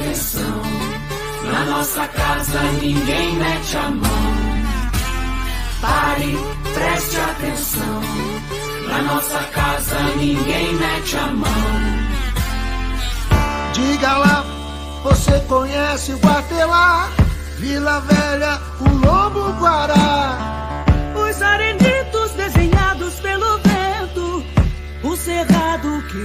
atenção. Na nossa casa ninguém mete a mão. Pare, preste atenção. Na nossa casa ninguém mete a mão. Diga lá, você conhece o Guatelá, Vila Velha, o Lobo Guará.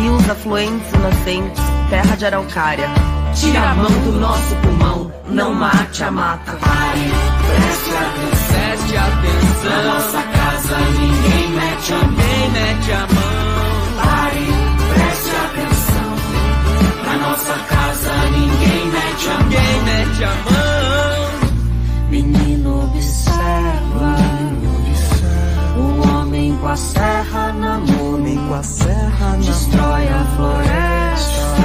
rios afluentes nascentes, terra de araucária. Tira a mão do nosso pulmão, não mate a mata. Pare, preste atenção. Preste atenção. Na nossa casa ninguém mete a mão. Quem mete a mão? Pare, preste atenção. Na nossa casa ninguém mete a mão. Quem mete a mão? Menino observa. Com a serra na mão. Com a serra Destrói a floresta.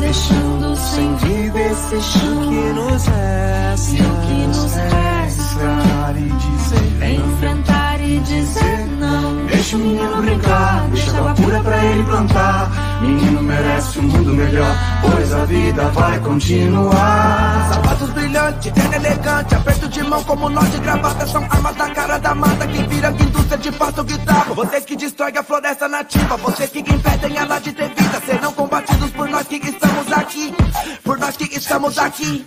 Deixando sem vida esse chão que nos resta. E o que nos resta enfrentar e dizer não. Deixa o menino brincar, deixa água pura pra ele plantar. Menino merece um mundo melhor, pois a vida vai continuar. Sapatos brilhantes, terno elegante, aperto de mão como nó de gravata. São armas na cara da mata que vira indústria de pasto guitarra. Você que destrói a floresta nativa, você que impedem ela de ter vida. Serão combatidos por nós que estamos aqui, por nós que estamos aqui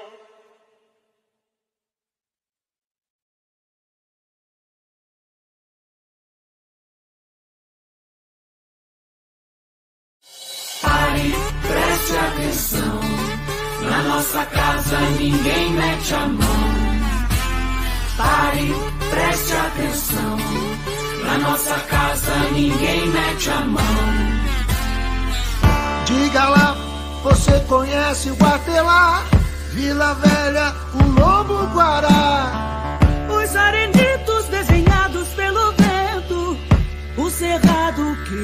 Nossa casa ninguém mete a mão. Pare, preste atenção. Na nossa casa ninguém mete a mão. Diga lá, você conhece o Guatelá, Vila Velha, o Lobo Guará. Os arenditos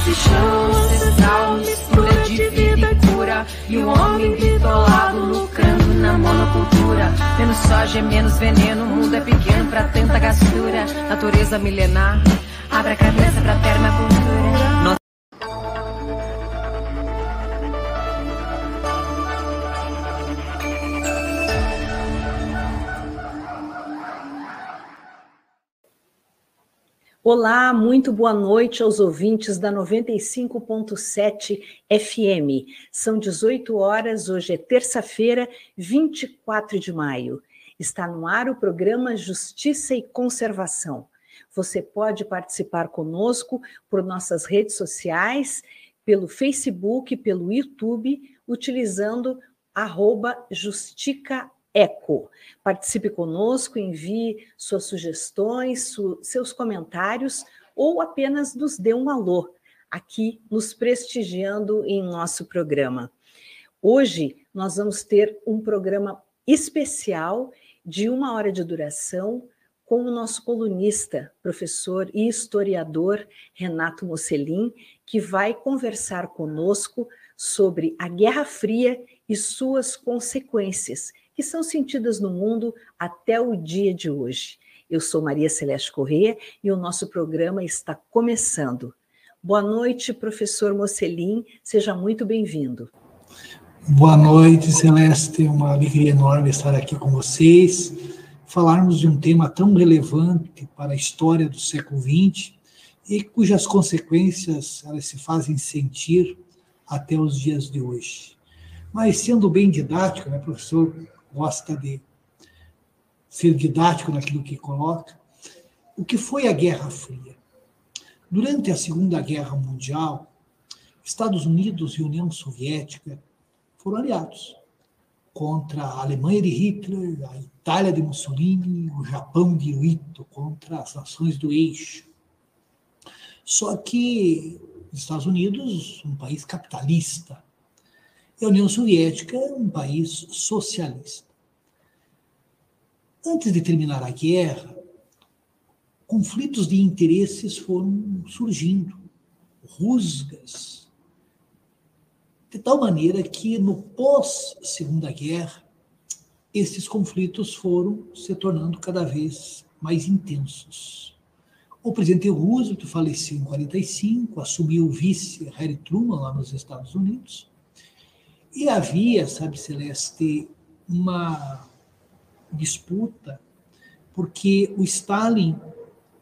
Esse chão ancestral mistura de vida e cura. E o homem bitolado lucrando na monocultura. Menos soja, menos veneno. O mundo é pequeno pra tanta gastura. Natureza milenar. Abre a cabeça pra permacultura. Olá, muito boa noite aos ouvintes da 95.7 FM. São 18 horas, hoje é terça-feira, 24 de maio. Está no ar o programa Justiça e Conservação. Você pode participar conosco por nossas redes sociais, pelo Facebook, pelo YouTube, utilizando arroba Justica Eco. Participe conosco, envie suas sugestões, su seus comentários ou apenas nos dê um alô aqui nos prestigiando em nosso programa. Hoje nós vamos ter um programa especial de uma hora de duração com o nosso colunista, professor e historiador Renato Mocelin, que vai conversar conosco sobre a Guerra Fria e suas consequências que são sentidas no mundo até o dia de hoje. Eu sou Maria Celeste Corrêa e o nosso programa está começando. Boa noite, professor Mocelin, seja muito bem-vindo. Boa noite, Celeste, uma alegria enorme estar aqui com vocês, falarmos de um tema tão relevante para a história do século XX e cujas consequências elas se fazem sentir até os dias de hoje. Mas sendo bem didático, né, professor, gosta de ser didático naquilo que coloca. O que foi a Guerra Fria? Durante a Segunda Guerra Mundial, Estados Unidos e União Soviética foram aliados contra a Alemanha de Hitler, a Itália de Mussolini, o Japão de Ito, contra as nações do eixo. Só que os Estados Unidos, um país capitalista, e a União Soviética é um país socialista. Antes de terminar a guerra, conflitos de interesses foram surgindo, rusgas, de tal maneira que no pós-Segunda Guerra, esses conflitos foram se tornando cada vez mais intensos. O presidente Roosevelt faleceu em 45, assumiu o vice Harry Truman lá nos Estados Unidos, e havia, sabe, Celeste, uma disputa, porque o Stalin,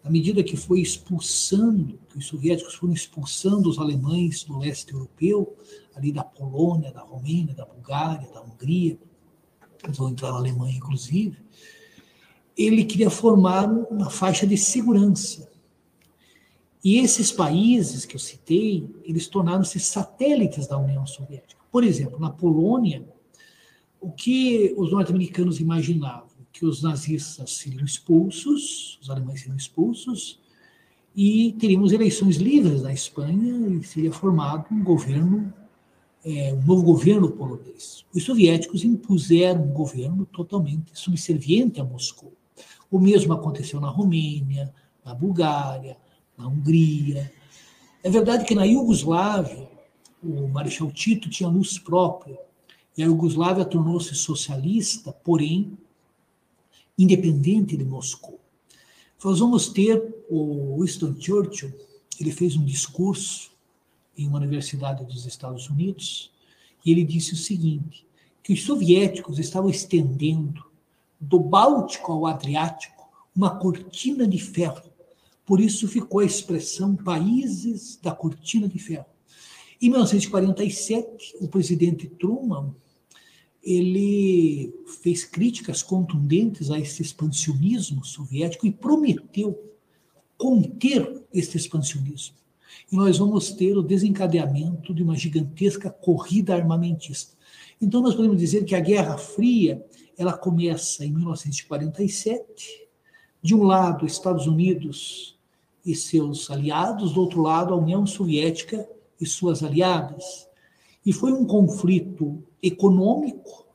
à medida que foi expulsando, que os soviéticos foram expulsando os alemães do leste europeu, ali da Polônia, da Romênia, da Bulgária, da Hungria, eles vão entrar na Alemanha, inclusive, ele queria formar uma faixa de segurança. E esses países que eu citei, eles tornaram-se satélites da União Soviética. Por exemplo, na Polônia, o que os norte-americanos imaginavam? Que os nazistas seriam expulsos, os alemães seriam expulsos, e teríamos eleições livres na Espanha e seria formado um governo, é, um novo governo polonês. Os soviéticos impuseram um governo totalmente subserviente a Moscou. O mesmo aconteceu na Romênia, na Bulgária, na Hungria. É verdade que na Iugoslávia, o Marechal Tito tinha luz própria, e a Iugoslávia tornou-se socialista, porém independente de Moscou. Nós vamos ter o Winston Churchill, ele fez um discurso em uma universidade dos Estados Unidos, e ele disse o seguinte, que os soviéticos estavam estendendo do Báltico ao Adriático uma cortina de ferro. Por isso ficou a expressão países da cortina de ferro. Em 1947, o presidente Truman ele fez críticas contundentes a esse expansionismo soviético e prometeu conter esse expansionismo. E nós vamos ter o desencadeamento de uma gigantesca corrida armamentista. Então nós podemos dizer que a Guerra Fria, ela começa em 1947, de um lado Estados Unidos e seus aliados, do outro lado a União Soviética e suas aliadas. E foi um conflito econômico,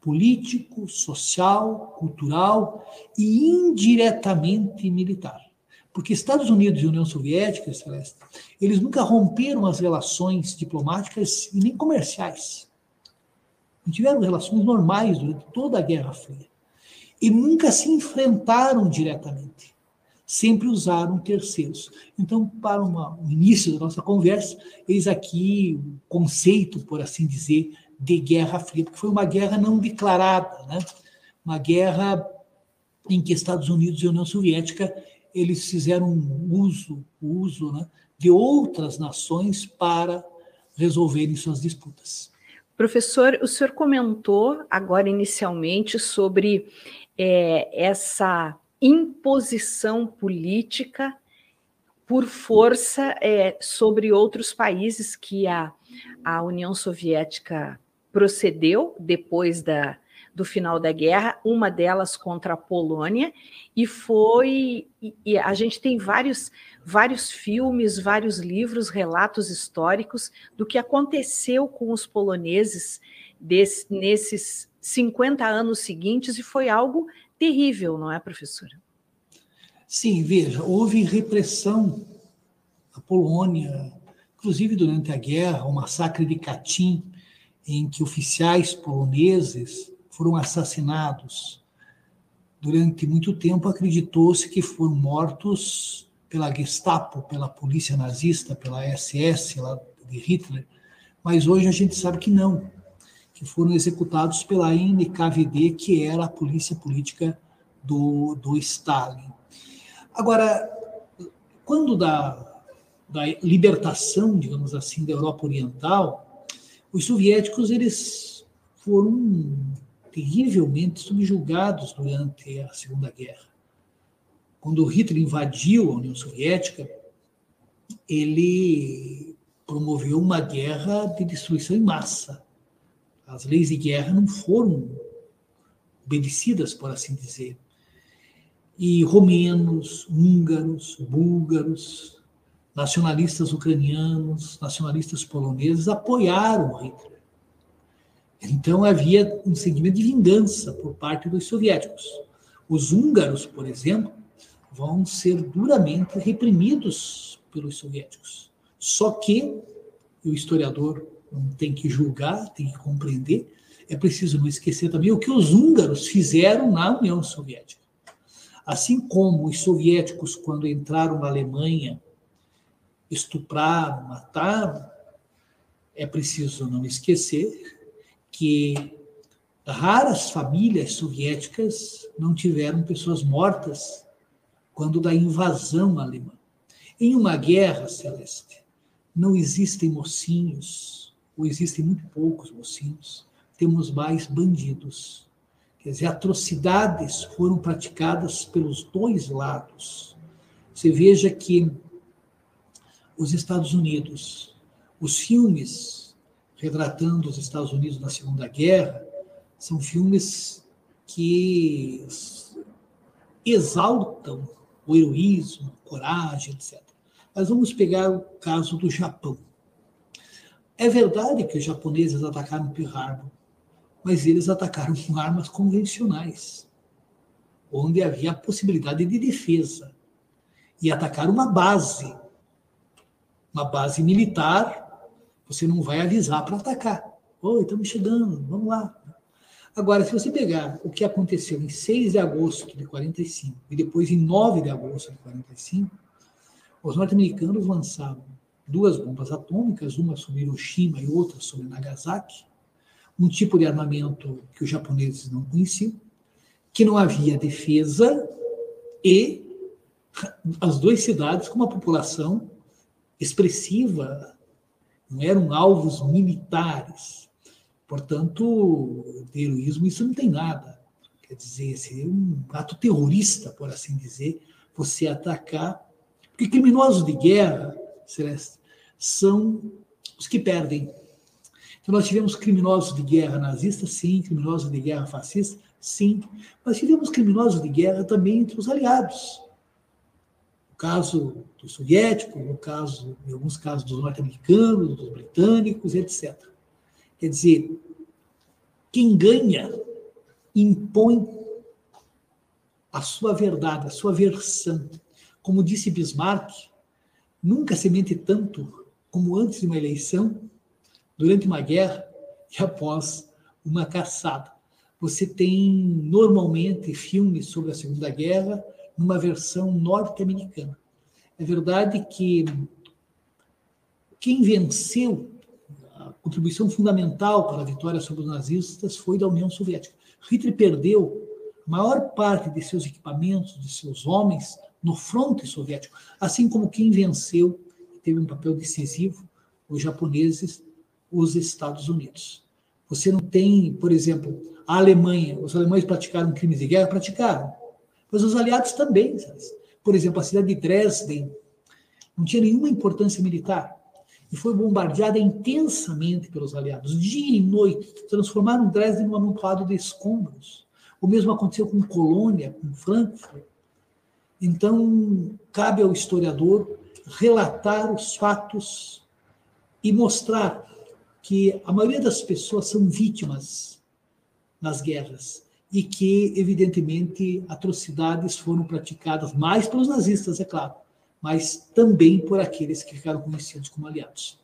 político, social, cultural e indiretamente militar. Porque Estados Unidos e União Soviética, Celeste, eles nunca romperam as relações diplomáticas e nem comerciais. Tiveram relações normais durante toda a Guerra Fria. E nunca se enfrentaram diretamente sempre usaram terceiros. Então, para uma, o início da nossa conversa, eis aqui o conceito, por assim dizer, de Guerra Fria, porque foi uma guerra não declarada, né? uma guerra em que Estados Unidos e União Soviética eles fizeram uso, uso né, de outras nações para resolverem suas disputas. Professor, o senhor comentou agora inicialmente sobre é, essa imposição política por força é, sobre outros países que a, a União Soviética procedeu depois da, do final da guerra, uma delas contra a Polônia, e foi. E, e a gente tem vários, vários filmes, vários livros, relatos históricos do que aconteceu com os poloneses desse, nesses 50 anos seguintes, e foi algo terrível, não é, professora? Sim, veja, houve repressão na Polônia, inclusive durante a guerra, o massacre de Katyn, em que oficiais poloneses foram assassinados. Durante muito tempo acreditou-se que foram mortos pela Gestapo, pela polícia nazista, pela SS lá de Hitler, mas hoje a gente sabe que não, que foram executados pela NKVD, que era a polícia política do, do Stalin. Agora, quando da, da libertação, digamos assim, da Europa Oriental, os soviéticos eles foram terrivelmente subjugados durante a Segunda Guerra. Quando Hitler invadiu a União Soviética, ele promoveu uma guerra de destruição em massa. As leis de guerra não foram obedecidas, por assim dizer e romenos, húngaros, búlgaros, nacionalistas ucranianos, nacionalistas poloneses apoiaram Hitler. Então havia um sentimento de vingança por parte dos soviéticos. Os húngaros, por exemplo, vão ser duramente reprimidos pelos soviéticos. Só que o historiador não tem que julgar, tem que compreender. É preciso não esquecer também o que os húngaros fizeram na União Soviética. Assim como os soviéticos, quando entraram na Alemanha, estupraram, mataram, é preciso não esquecer que raras famílias soviéticas não tiveram pessoas mortas quando da invasão alemã. Em uma guerra, Celeste, não existem mocinhos, ou existem muito poucos mocinhos, temos mais bandidos. Quer dizer, atrocidades foram praticadas pelos dois lados. Você veja que os Estados Unidos, os filmes retratando os Estados Unidos na Segunda Guerra, são filmes que exaltam o heroísmo, a coragem, etc. Mas vamos pegar o caso do Japão. É verdade que os japoneses atacaram Pearl Harbor, mas eles atacaram com armas convencionais, onde havia a possibilidade de defesa. E atacaram uma base, uma base militar, você não vai avisar para atacar. Oi, estamos chegando, vamos lá. Agora, se você pegar o que aconteceu em 6 de agosto de 45 e depois em 9 de agosto de 45, os norte-americanos lançaram duas bombas atômicas, uma sobre Hiroshima e outra sobre Nagasaki, um tipo de armamento que os japoneses não conheciam, que não havia defesa e as duas cidades com uma população expressiva, não eram alvos militares. Portanto, de heroísmo isso não tem nada. Quer dizer, seria um ato terrorista, por assim dizer, você atacar. Porque criminosos de guerra, Celeste, são os que perdem. Então, nós tivemos criminosos de guerra nazistas, sim, criminosos de guerra fascistas, sim, mas tivemos criminosos de guerra também entre os aliados. No caso dos soviéticos, no caso, em alguns casos dos norte-americanos, dos britânicos, etc. Quer dizer, quem ganha impõe a sua verdade, a sua versão. Como disse Bismarck, nunca se mente tanto como antes de uma eleição durante uma guerra e após uma caçada. Você tem normalmente filmes sobre a Segunda Guerra numa versão norte-americana. É verdade que quem venceu a contribuição fundamental para a vitória sobre os nazistas foi da União Soviética. Hitler perdeu a maior parte de seus equipamentos, de seus homens, no fronte soviético, assim como quem venceu teve um papel decisivo, os japoneses, os Estados Unidos. Você não tem, por exemplo, a Alemanha, os alemães praticaram crimes de guerra? Praticaram. Mas os aliados também. Sabe? Por exemplo, a cidade de Dresden não tinha nenhuma importância militar e foi bombardeada intensamente pelos aliados, dia e noite, transformaram Dresden num amontoado de escombros. O mesmo aconteceu com Colônia, com Frankfurt. Então, cabe ao historiador relatar os fatos e mostrar que a maioria das pessoas são vítimas nas guerras e que, evidentemente, atrocidades foram praticadas mais pelos nazistas, é claro, mas também por aqueles que ficaram conhecidos como aliados.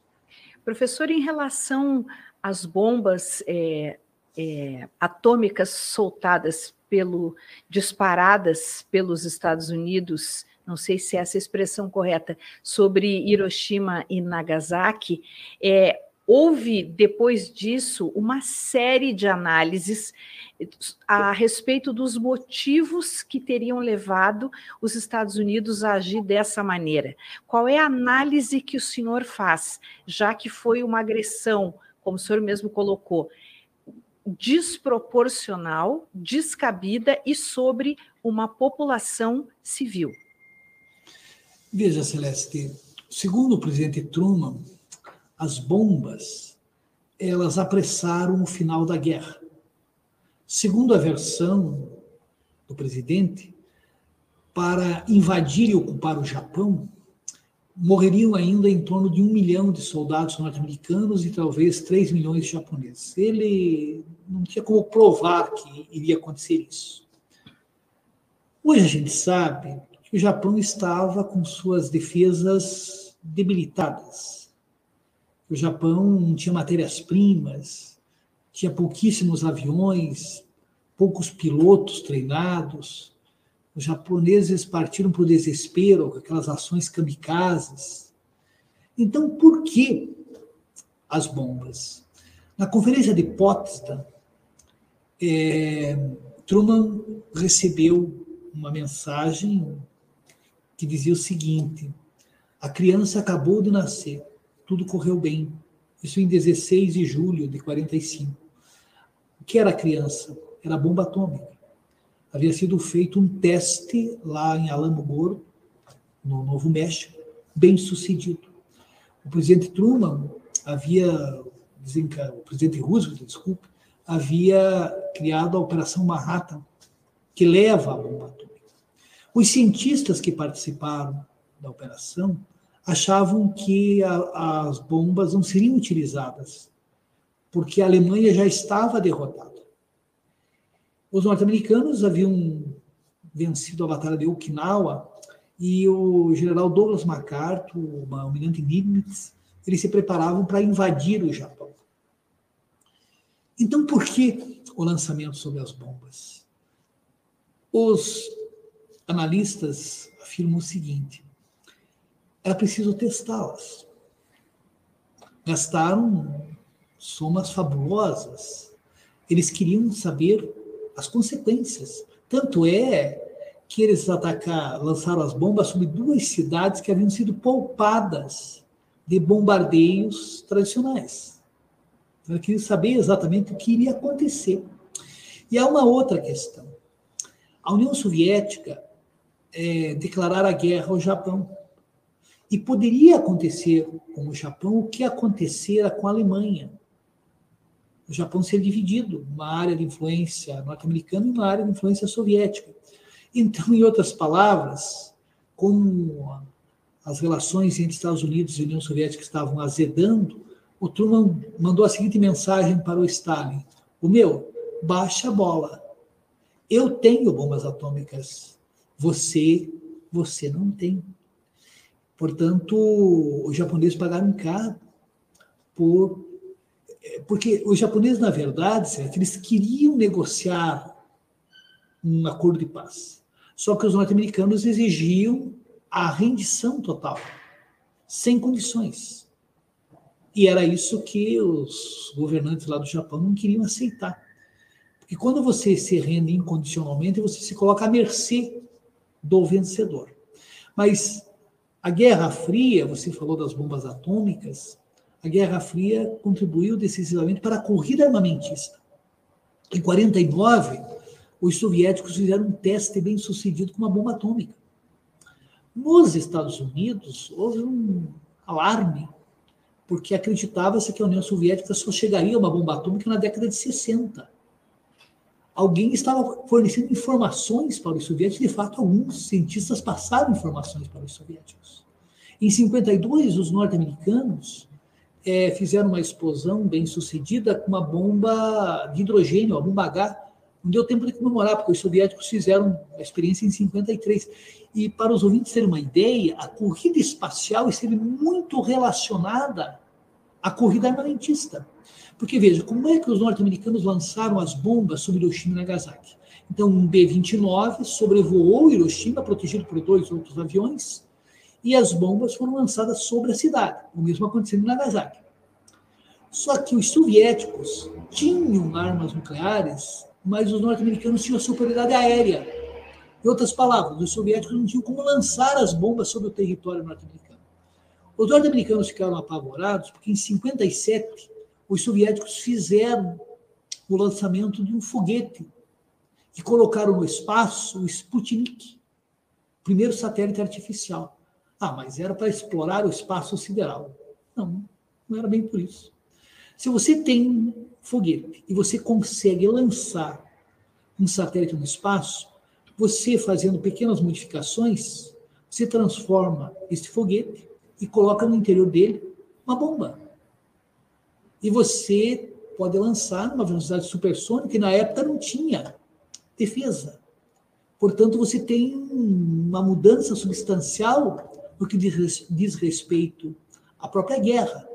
Professor, em relação às bombas é, é, atômicas soltadas pelo disparadas pelos Estados Unidos não sei se é essa expressão correta, sobre Hiroshima e Nagasaki, é, houve depois disso uma série de análises a respeito dos motivos que teriam levado os Estados Unidos a agir dessa maneira. Qual é a análise que o senhor faz, já que foi uma agressão, como o senhor mesmo colocou, desproporcional, descabida e sobre uma população civil? Veja, Celeste, segundo o presidente Truman, as bombas elas apressaram o final da guerra. Segundo a versão do presidente, para invadir e ocupar o Japão, morreriam ainda em torno de um milhão de soldados norte-americanos e talvez três milhões de japoneses. Ele não tinha como provar que iria acontecer isso. Hoje a gente sabe que o Japão estava com suas defesas debilitadas. O Japão não tinha matérias-primas, tinha pouquíssimos aviões, poucos pilotos treinados. Os japoneses partiram para o desespero com aquelas ações kamikazes. Então, por que as bombas? Na conferência de Potsdam, é, Truman recebeu uma mensagem que dizia o seguinte: a criança acabou de nascer, tudo correu bem. Isso em 16 de julho de 45. O que era a criança? Era a bomba atômica. Havia sido feito um teste lá em Alamogordo, no Novo México, bem sucedido. O presidente Truman havia, o presidente Roosevelt, desculpe, havia criado a Operação Manhattan, que leva a bomba atômica. Os cientistas que participaram da operação achavam que a, as bombas não seriam utilizadas, porque a Alemanha já estava derrotada. Os norte-americanos haviam vencido a Batalha de Okinawa e o general Douglas MacArthur, o almirante Nimitz, eles se preparavam para invadir o Japão. Então, por que o lançamento sobre as bombas? Os analistas afirmam o seguinte: era preciso testá-las. Gastaram somas fabulosas. Eles queriam saber as consequências. Tanto é que eles atacar, lançaram as bombas sobre duas cidades que haviam sido poupadas de bombardeios tradicionais. Eles queriam saber exatamente o que iria acontecer. E há uma outra questão. A União Soviética é, declarar a guerra ao Japão. E poderia acontecer com o Japão o que acontecera com a Alemanha. O Japão ser dividido, uma área de influência norte-americana e uma área de influência soviética. Então, em outras palavras, como as relações entre Estados Unidos e União Soviética estavam azedando, o Truman mandou a seguinte mensagem para o Stalin: O meu, baixa a bola. Eu tenho bombas atômicas você, você não tem. Portanto, os japoneses pagaram caro por porque os japoneses, na verdade, certo, eles queriam negociar um acordo de paz. Só que os norte-americanos exigiam a rendição total, sem condições. E era isso que os governantes lá do Japão não queriam aceitar. Porque quando você se rende incondicionalmente, você se coloca à mercê do vencedor. Mas a Guerra Fria, você falou das bombas atômicas, a Guerra Fria contribuiu decisivamente para a corrida armamentista. Em 49, os soviéticos fizeram um teste bem sucedido com uma bomba atômica. Nos Estados Unidos, houve um alarme, porque acreditava-se que a União Soviética só chegaria a uma bomba atômica na década de 60. Alguém estava fornecendo informações para os soviéticos, de fato, alguns cientistas passaram informações para os soviéticos. Em 52, os norte-americanos é, fizeram uma explosão bem sucedida com uma bomba de hidrogênio, a bomba H. Não deu tempo de comemorar, porque os soviéticos fizeram a experiência em 53. E para os ouvintes terem uma ideia, a corrida espacial esteve muito relacionada à corrida armamentista. Porque veja, como é que os norte-americanos lançaram as bombas sobre Hiroshima e Nagasaki? Então, um B-29 sobrevoou Hiroshima, protegido por dois outros aviões, e as bombas foram lançadas sobre a cidade, o mesmo acontecendo em Nagasaki. Só que os soviéticos tinham armas nucleares, mas os norte-americanos tinham a superioridade aérea. Em outras palavras, os soviéticos não tinham como lançar as bombas sobre o território norte-americano. Os norte-americanos ficaram apavorados porque em 57 os soviéticos fizeram o lançamento de um foguete e colocaram no espaço o Sputnik, primeiro satélite artificial. Ah, mas era para explorar o espaço sideral. Não, não era bem por isso. Se você tem um foguete e você consegue lançar um satélite no espaço, você fazendo pequenas modificações, você transforma esse foguete e coloca no interior dele uma bomba. E você pode lançar numa velocidade supersônica e na época não tinha defesa. Portanto, você tem uma mudança substancial no que diz respeito à própria guerra.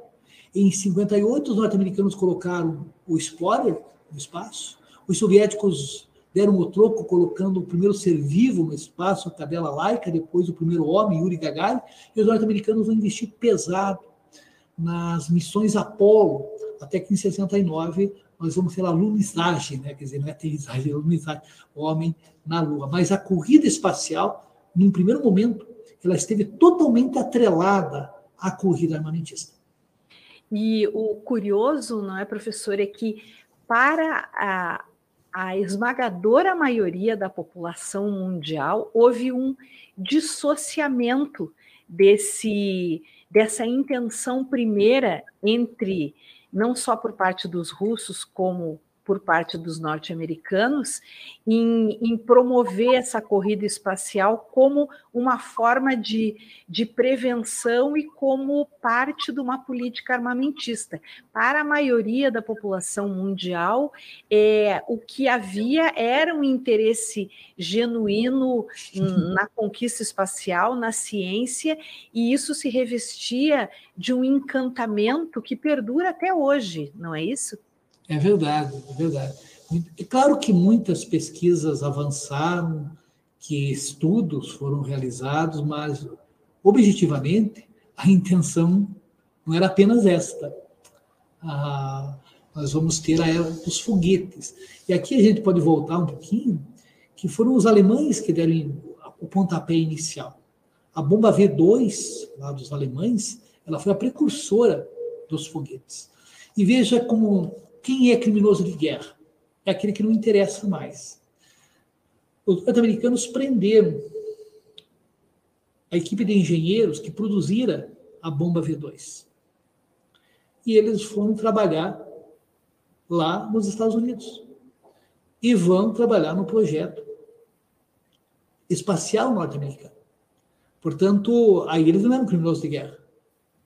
Em 58, os norte-americanos colocaram o Explorer no espaço, os soviéticos deram o troco colocando o primeiro ser vivo no espaço, a cadela laica, depois o primeiro homem, Yuri Gagarin, e os norte-americanos vão investir pesado nas missões Apollo, até que em 69 nós vamos ter a lunizagem, né? quer dizer, não é aterrissagem, é lunizagem, homem na Lua. Mas a corrida espacial, num primeiro momento, ela esteve totalmente atrelada à corrida armamentista. E o curioso, não é, professor, é que para a, a esmagadora maioria da população mundial houve um dissociamento desse dessa intenção primeira entre não só por parte dos russos como por parte dos norte-americanos em, em, promover essa corrida espacial como uma forma de, de prevenção e como parte de uma política armamentista. Para a maioria da população mundial, é, o que havia era um interesse genuíno na conquista espacial, na ciência, e isso se revestia de um encantamento que perdura até hoje, não é isso? É verdade, é verdade. É claro que muitas pesquisas avançaram, que estudos foram realizados, mas objetivamente a intenção não era apenas esta. Ah, nós vamos ter a era dos foguetes. E aqui a gente pode voltar um pouquinho, que foram os alemães que deram o pontapé inicial. A bomba V2, lá dos alemães, ela foi a precursora dos foguetes. E veja como quem é criminoso de guerra? É aquele que não interessa mais. Os norte-americanos prenderam a equipe de engenheiros que produzira a bomba V2. E eles foram trabalhar lá nos Estados Unidos. E vão trabalhar no projeto espacial norte-americano. Portanto, aí eles não eram criminosos de guerra,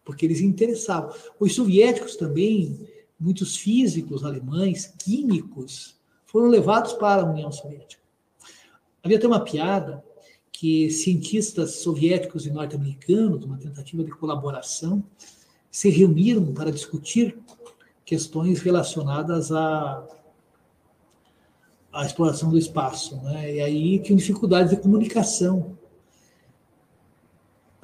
porque eles interessavam. Os soviéticos também muitos físicos alemães, químicos, foram levados para a União Soviética. Havia até uma piada que cientistas soviéticos e norte-americanos, uma tentativa de colaboração, se reuniram para discutir questões relacionadas à, à exploração do espaço. Né? E aí tinham dificuldades de comunicação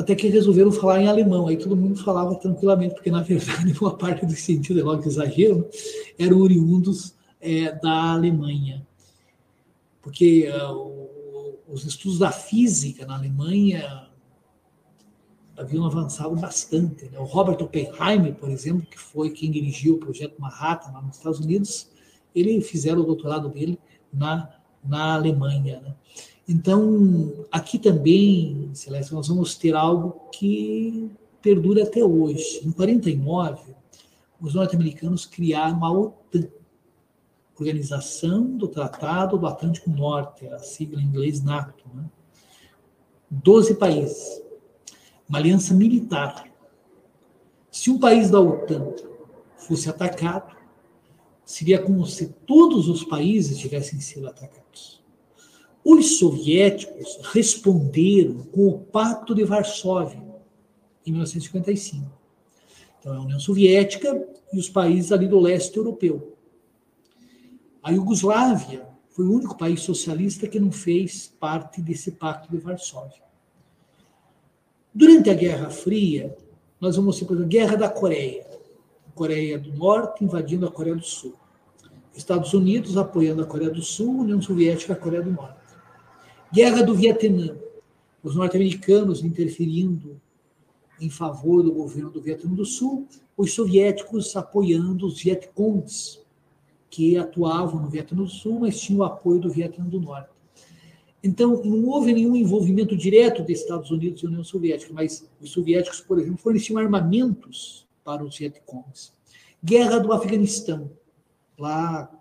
até que resolveram falar em alemão. Aí todo mundo falava tranquilamente, porque na verdade uma parte dos cientistas, é logo exagero, eram oriundos é, da Alemanha. Porque uh, os estudos da física na Alemanha haviam avançado bastante. Né? O Robert Oppenheimer, por exemplo, que foi quem dirigiu o projeto Manhattan lá nos Estados Unidos, ele fizeram o doutorado dele na, na Alemanha. Né? Então, aqui também, Celeste, nós vamos ter algo que perdura até hoje. Em 49, os norte-americanos criaram a OTAN, Organização do Tratado do Atlântico Norte, a sigla em inglês NATO. Né? 12 países, uma aliança militar. Se um país da OTAN fosse atacado, seria como se todos os países tivessem sido atacados. Os soviéticos responderam com o Pacto de Varsóvia, em 1955. Então, é a União Soviética e os países ali do leste europeu. A Iugoslávia foi o único país socialista que não fez parte desse Pacto de Varsóvia. Durante a Guerra Fria, nós vamos ter, por exemplo, a Guerra da Coreia. A Coreia do Norte invadindo a Coreia do Sul. Estados Unidos apoiando a Coreia do Sul, União Soviética a Coreia do Norte. Guerra do Vietnã. Os norte-americanos interferindo em favor do governo do Vietnã do Sul, os soviéticos apoiando os Vietcongs, que atuavam no Vietnã do Sul, mas tinham o apoio do Vietnã do Norte. Então, não houve nenhum envolvimento direto dos Estados Unidos e União Soviética, mas os soviéticos, por exemplo, forneciam armamentos para os Vietcongs. Guerra do Afeganistão. Lá,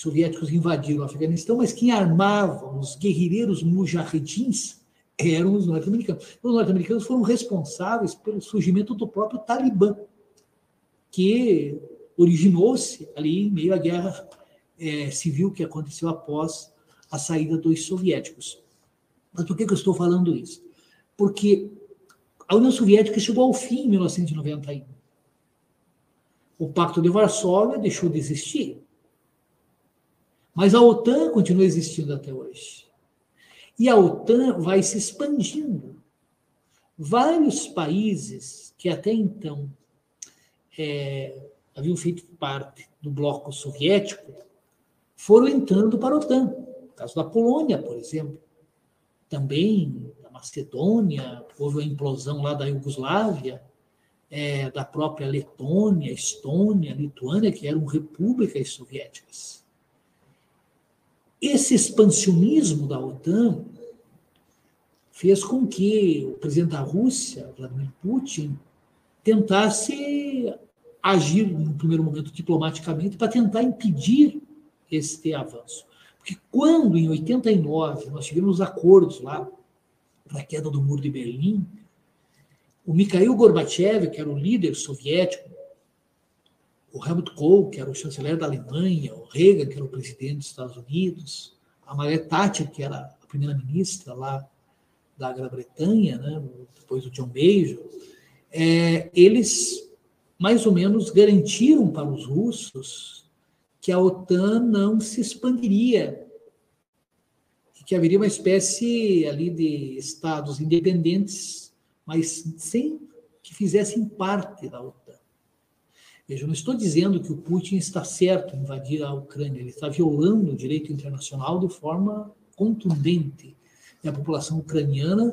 soviéticos invadiram o Afeganistão, mas quem armava os guerrilheiros mujahedins eram os norte-americanos. Os norte-americanos foram responsáveis pelo surgimento do próprio Talibã, que originou-se ali em meio à guerra é, civil que aconteceu após a saída dos soviéticos. Mas por que, que eu estou falando isso? Porque a União Soviética chegou ao fim em 1991. O Pacto de Varsóvia deixou de existir. Mas a OTAN continua existindo até hoje. E a OTAN vai se expandindo. Vários países que até então é, haviam feito parte do bloco soviético foram entrando para a OTAN. O caso da Polônia, por exemplo. Também da Macedônia, houve a implosão lá da Iugoslávia, é, da própria Letônia, Estônia, Lituânia, que eram repúblicas soviéticas. Esse expansionismo da OTAN fez com que o presidente da Rússia, Vladimir Putin, tentasse agir, no primeiro momento, diplomaticamente, para tentar impedir este avanço. Porque quando, em 89, nós tivemos acordos lá para a queda do Muro de Berlim, o Mikhail Gorbachev, que era o líder soviético, o Helmut Kohl, que era o chanceler da Alemanha, o Reagan, que era o presidente dos Estados Unidos, a Margaret Thatcher, que era a primeira-ministra lá da Grã-Bretanha, né, depois do John Major, é, eles mais ou menos garantiram para os russos que a OTAN não se expandiria e que haveria uma espécie ali de estados independentes, mas sem que fizessem parte da OTAN. Veja, eu não estou dizendo que o Putin está certo em invadir a Ucrânia, ele está violando o direito internacional de forma contundente. E a população ucraniana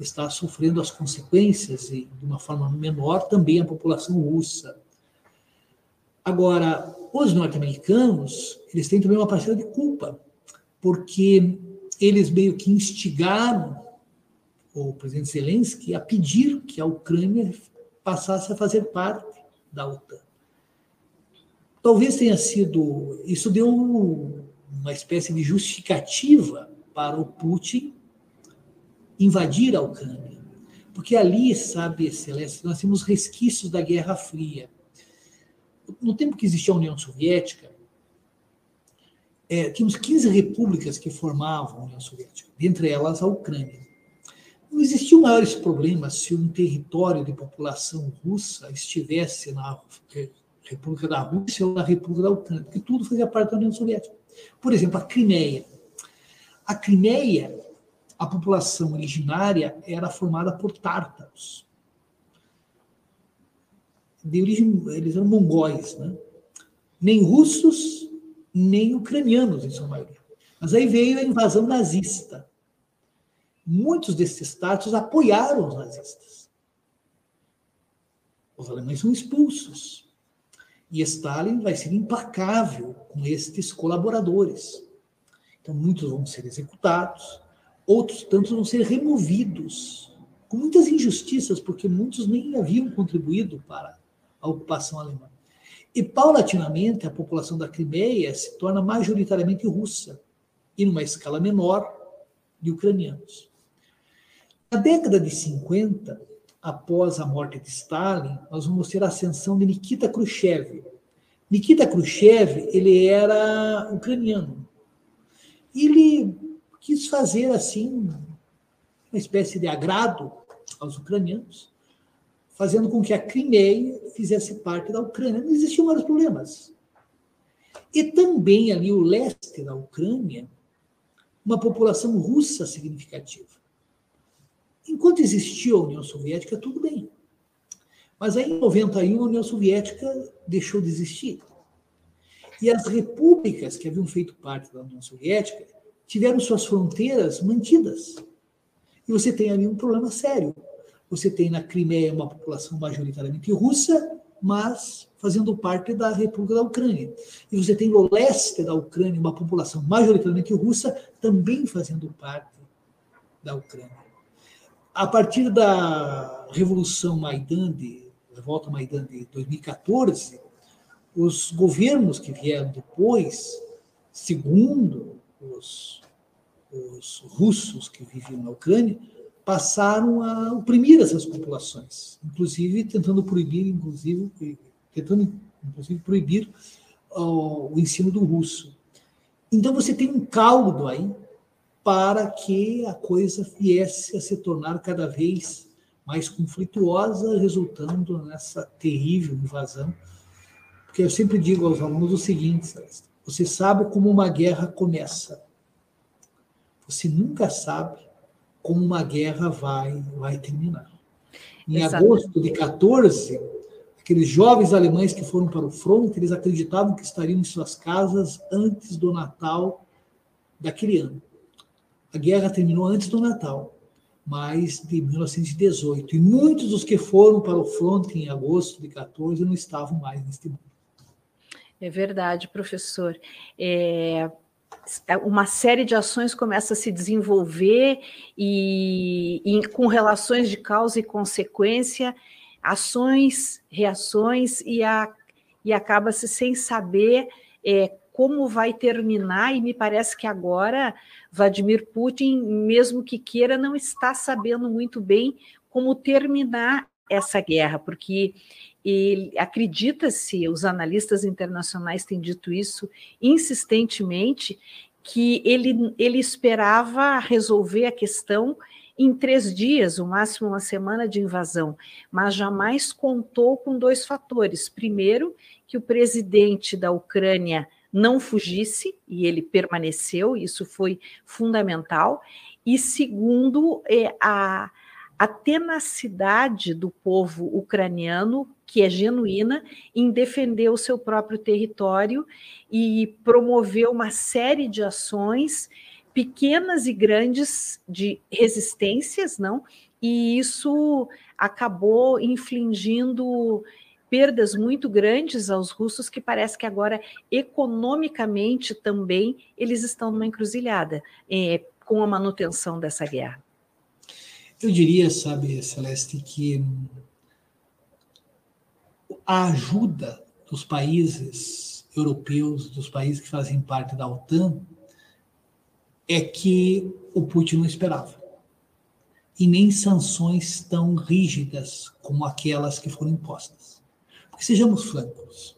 está sofrendo as consequências, e de uma forma menor também a população russa. Agora, os norte-americanos, eles têm também uma parcela de culpa, porque eles meio que instigaram o presidente Zelensky a pedir que a Ucrânia passasse a fazer parte da OTAN. Talvez tenha sido. Isso deu uma espécie de justificativa para o Putin invadir a Ucrânia. Porque ali, sabe, Celeste, nós temos resquícios da Guerra Fria. No tempo que existia a União Soviética, é, tínhamos 15 repúblicas que formavam a União Soviética, dentre elas a Ucrânia. Não existiam maiores problemas se um território de população russa estivesse na República da Rússia ou na República da Ucrânia, porque tudo fazia parte da União Soviética. Por exemplo, a Crimeia. A Crimeia a população originária era formada por tártaros. De origem, eles eram mongóis, né? nem russos, nem ucranianos, em sua maioria. Mas aí veio a invasão nazista. Muitos desses tártaros apoiaram os nazistas. os alemães são expulsos. E Stalin vai ser implacável com estes colaboradores. Então, muitos vão ser executados, outros tantos vão ser removidos, com muitas injustiças, porque muitos nem haviam contribuído para a ocupação alemã. E, paulatinamente, a população da Crimeia se torna majoritariamente russa, e numa escala menor, de ucranianos. Na década de 50, após a morte de Stalin, nós vamos ter a ascensão de Nikita Khrushchev. Nikita Khrushchev, ele era ucraniano. Ele quis fazer assim uma espécie de agrado aos ucranianos, fazendo com que a Crimeia fizesse parte da Ucrânia. Não existiam vários problemas. E também ali o leste da Ucrânia, uma população russa significativa. Enquanto existia a União Soviética, tudo bem. Mas aí, em 91, a União Soviética deixou de existir. E as repúblicas que haviam feito parte da União Soviética tiveram suas fronteiras mantidas. E você tem ali um problema sério. Você tem na Crimeia uma população majoritariamente russa, mas fazendo parte da República da Ucrânia. E você tem no leste da Ucrânia uma população majoritariamente russa, também fazendo parte da Ucrânia a partir da Revolução Maidan, de, Revolta Maidan de 2014, os governos que vieram depois, segundo os, os russos que viviam na Ucrânia, passaram a oprimir essas populações, inclusive tentando proibir, inclusive, tentando inclusive proibir o ensino do russo. Então você tem um caldo aí para que a coisa viesse a se tornar cada vez mais conflituosa, resultando nessa terrível invasão. Porque eu sempre digo aos alunos o seguinte: você sabe como uma guerra começa, você nunca sabe como uma guerra vai, vai terminar. Em Exatamente. agosto de 14, aqueles jovens alemães que foram para o fronte, eles acreditavam que estariam em suas casas antes do Natal daquele ano. A guerra terminou antes do Natal, mas de 1918. E muitos dos que foram para o fronte em agosto de 14 não estavam mais neste mundo. É verdade, professor. É, uma série de ações começa a se desenvolver e, e, com relações de causa e consequência, ações, reações, e, a, e acaba-se sem saber é, como vai terminar, e me parece que agora Vladimir Putin, mesmo que queira, não está sabendo muito bem como terminar essa guerra, porque acredita-se, os analistas internacionais têm dito isso insistentemente, que ele, ele esperava resolver a questão em três dias, o máximo uma semana de invasão, mas jamais contou com dois fatores. Primeiro, que o presidente da Ucrânia não fugisse, e ele permaneceu, isso foi fundamental. E segundo, é, a, a tenacidade do povo ucraniano, que é genuína, em defender o seu próprio território e promover uma série de ações pequenas e grandes de resistências, não? E isso acabou infligindo perdas muito grandes aos russos que parece que agora economicamente também eles estão numa encruzilhada é, com a manutenção dessa guerra. Eu diria, sabe, Celeste, que a ajuda dos países europeus, dos países que fazem parte da OTAN, é que o Putin não esperava. E nem sanções tão rígidas como aquelas que foram impostas. Sejamos francos.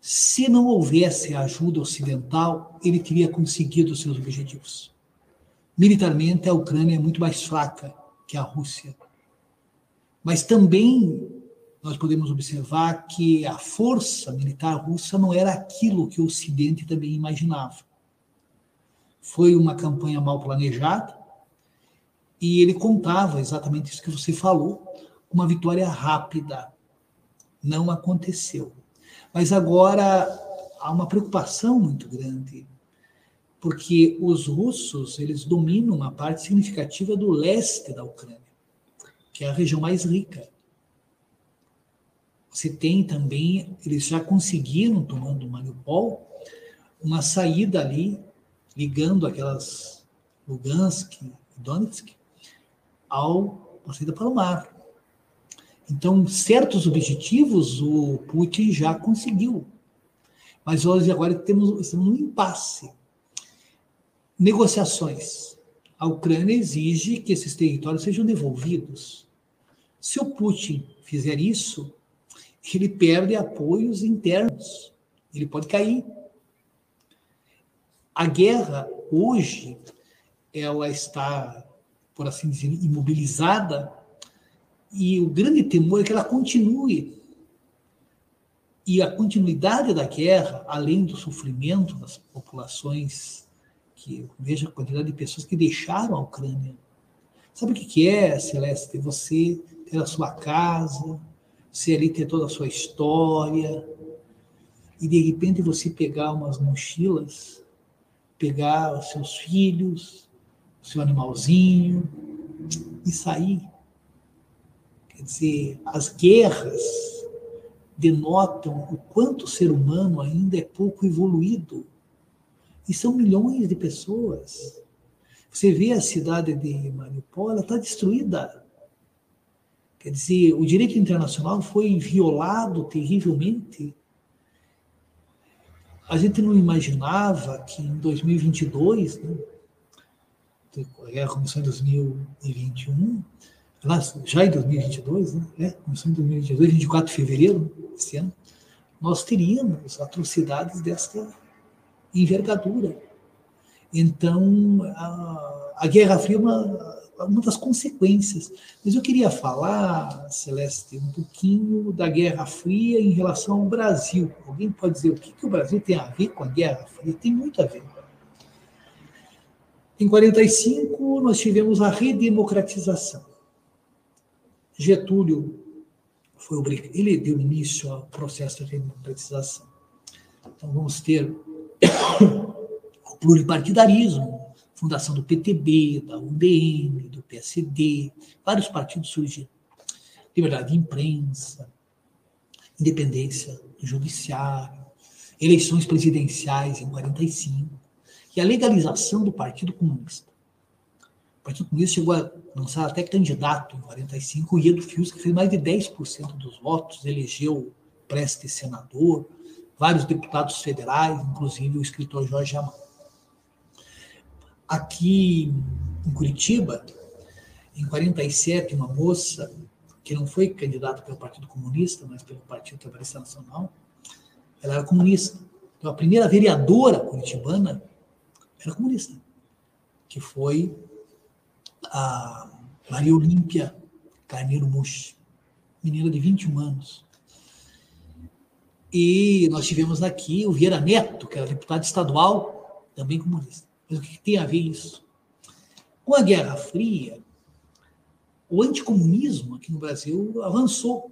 Se não houvesse ajuda ocidental, ele teria conseguido seus objetivos. Militarmente, a Ucrânia é muito mais fraca que a Rússia. Mas também nós podemos observar que a força militar russa não era aquilo que o Ocidente também imaginava. Foi uma campanha mal planejada e ele contava exatamente isso que você falou, uma vitória rápida, não aconteceu. Mas agora há uma preocupação muito grande, porque os russos eles dominam uma parte significativa do leste da Ucrânia, que é a região mais rica. Você tem também, eles já conseguiram, tomando Mariupol, uma saída ali, ligando aquelas Lugansk e Donetsk, ao, a saída para o mar. Então, certos objetivos o Putin já conseguiu. Mas hoje agora temos, estamos impasse. Negociações. A Ucrânia exige que esses territórios sejam devolvidos. Se o Putin fizer isso, ele perde apoios internos. Ele pode cair. A guerra, hoje, ela está, por assim dizer, imobilizada, e o grande temor é que ela continue. E a continuidade da guerra, além do sofrimento das populações, que veja a quantidade de pessoas que deixaram a Ucrânia. Sabe o que é, Celeste? Você ter a sua casa, você ali ter toda a sua história, e de repente você pegar umas mochilas, pegar os seus filhos, o seu animalzinho, e sair. Quer dizer, as guerras denotam o quanto o ser humano ainda é pouco evoluído. E são milhões de pessoas. Você vê a cidade de Mariupol, ela está destruída. Quer dizer, o direito internacional foi violado terrivelmente. A gente não imaginava que em 2022, né, a guerra começou em 2021, já em 2022, né, é, começou em 2022, 24 de fevereiro desse ano, nós teríamos atrocidades desta envergadura. Então, a, a Guerra Fria é uma, uma das consequências. Mas eu queria falar, Celeste, um pouquinho da Guerra Fria em relação ao Brasil. Alguém pode dizer o que, que o Brasil tem a ver com a Guerra Fria? Tem muito a ver. Em 45, nós tivemos a redemocratização. Getúlio foi obrigado, ele deu início ao processo de redemocratização. Então, vamos ter o pluripartidarismo, fundação do PTB, da UDN, do PSD, vários partidos surgiram. Liberdade de imprensa, independência do judiciário, eleições presidenciais em 45 e a legalização do Partido Comunista. Partido Comunista chegou a lançar até candidato em 45, o Iedo Fius, que fez mais de 10% dos votos, elegeu Preste senador, vários deputados federais, inclusive o escritor Jorge Amado. Aqui em Curitiba, em 47, uma moça que não foi candidata pelo Partido Comunista, mas pelo Partido Trabalhista Nacional, ela era comunista. Então, a primeira vereadora curitibana era comunista, que foi a Maria Olímpia Carneiro Mush, menina de 21 anos. E nós tivemos aqui o Vieira Neto, que era deputado estadual, também comunista. Mas o que tem a ver isso? Com a Guerra Fria, o anticomunismo aqui no Brasil avançou.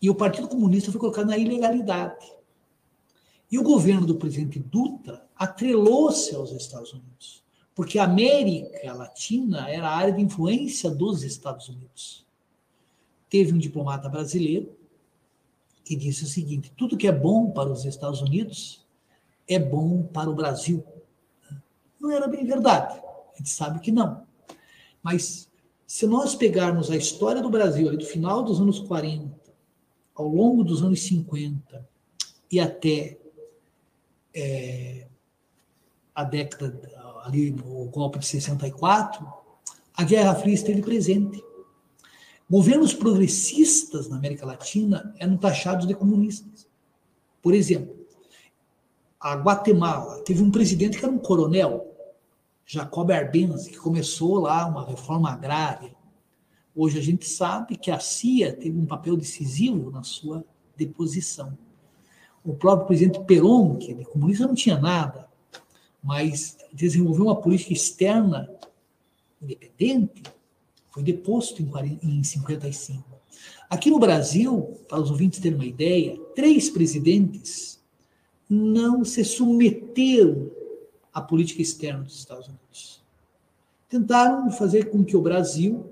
E o Partido Comunista foi colocado na ilegalidade. E o governo do presidente Dutra atrelou-se aos Estados Unidos, porque a América Latina era a área de influência dos Estados Unidos. Teve um diplomata brasileiro que disse o seguinte: tudo que é bom para os Estados Unidos é bom para o Brasil não era bem verdade. A gente sabe que não. Mas se nós pegarmos a história do Brasil do final dos anos 40, ao longo dos anos 50 e até é, a década ali no golpe de 64, a Guerra Fria esteve presente. Governos progressistas na América Latina eram taxados de comunistas. Por exemplo, a Guatemala teve um presidente que era um coronel, Jacob Arbenz, que começou lá uma reforma agrária. Hoje a gente sabe que a CIA teve um papel decisivo na sua deposição. O próprio presidente Perón, que de comunista não tinha nada, mas desenvolveu uma política externa independente, foi deposto em, 40, em 55. Aqui no Brasil, para os ouvintes terem uma ideia, três presidentes não se submeteram a política externa dos Estados Unidos. Tentaram fazer com que o Brasil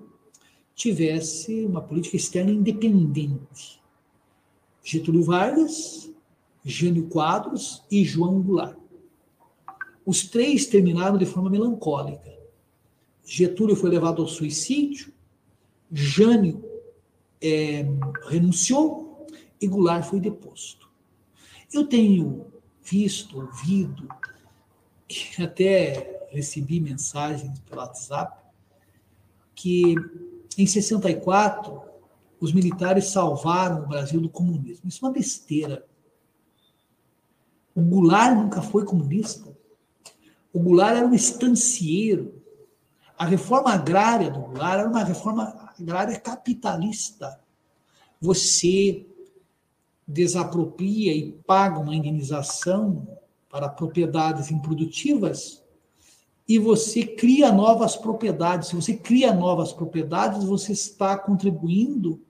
tivesse uma política externa independente. Getúlio Vargas, Jânio Quadros e João Goulart. Os três terminaram de forma melancólica. Getúlio foi levado ao suicídio, Jânio é, renunciou e Goulart foi deposto. Eu tenho visto, ouvido, até recebi mensagens pelo WhatsApp, que em 64 os militares salvaram o Brasil do comunismo. Isso é uma besteira. O Goulart nunca foi comunista. O Goulart era um estancieiro. A reforma agrária do Goulart era uma reforma agrária capitalista. Você desapropria e paga uma indenização para propriedades improdutivas e você cria novas propriedades. Se você cria novas propriedades, você está contribuindo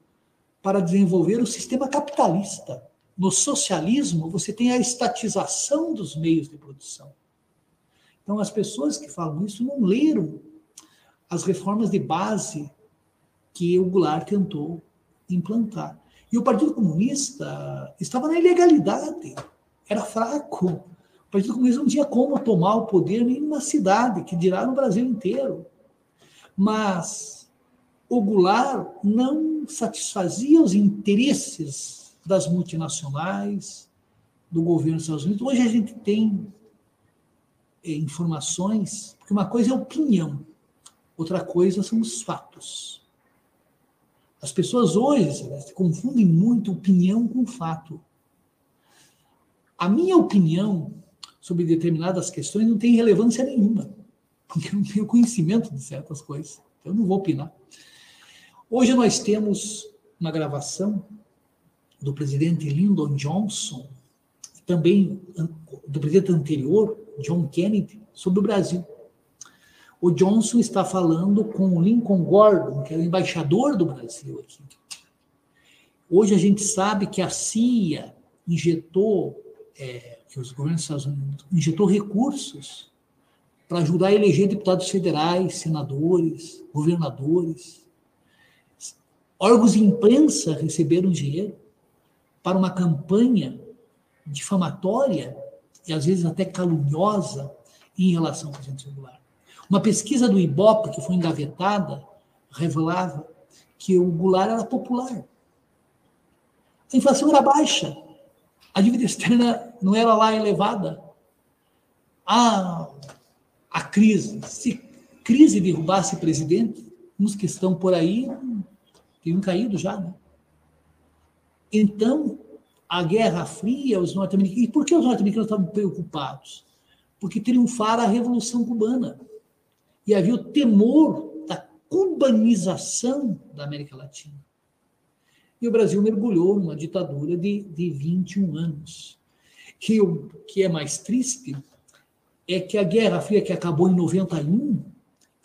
para desenvolver o sistema capitalista. No socialismo, você tem a estatização dos meios de produção. Então, as pessoas que falam isso não leram as reformas de base que o Goulart tentou implantar. E o Partido Comunista estava na ilegalidade, era fraco. O Partido Comunista não tinha como tomar o poder em uma cidade, que dirá no Brasil inteiro. Mas o Goulart não satisfazia os interesses das multinacionais, do governo dos Estados Unidos. Hoje a gente tem informações, porque uma coisa é opinião, outra coisa são os fatos. As pessoas hoje confundem muito opinião com fato. A minha opinião sobre determinadas questões não tem relevância nenhuma, porque eu não tenho conhecimento de certas coisas. Então, eu não vou opinar. Hoje nós temos uma gravação do presidente Lyndon Johnson, também do presidente anterior, John Kennedy, sobre o Brasil. O Johnson está falando com o Lincoln Gordon, que é o embaixador do Brasil aqui. Hoje a gente sabe que a CIA injetou, é, que os governos dos Estados Unidos injetou recursos para ajudar a eleger deputados federais, senadores, governadores. Órgãos de imprensa receberam dinheiro para uma campanha difamatória e às vezes até caluniosa em relação ao presidente Goulart. Uma pesquisa do IBOP, que foi engavetada, revelava que o Goulart era popular. A inflação era baixa, a dívida externa não era lá elevada. A, a crise, se crise derrubasse presidente, uns que estão por aí teriam caído já, né? Então, a Guerra Fria, os norte-americanos. E por que os norte-americanos estavam preocupados? Porque triunfara a Revolução Cubana. E havia o temor da cubanização da América Latina. E o Brasil mergulhou numa ditadura de, de 21 anos. E o que é mais triste é que a Guerra Fria, que acabou em 91,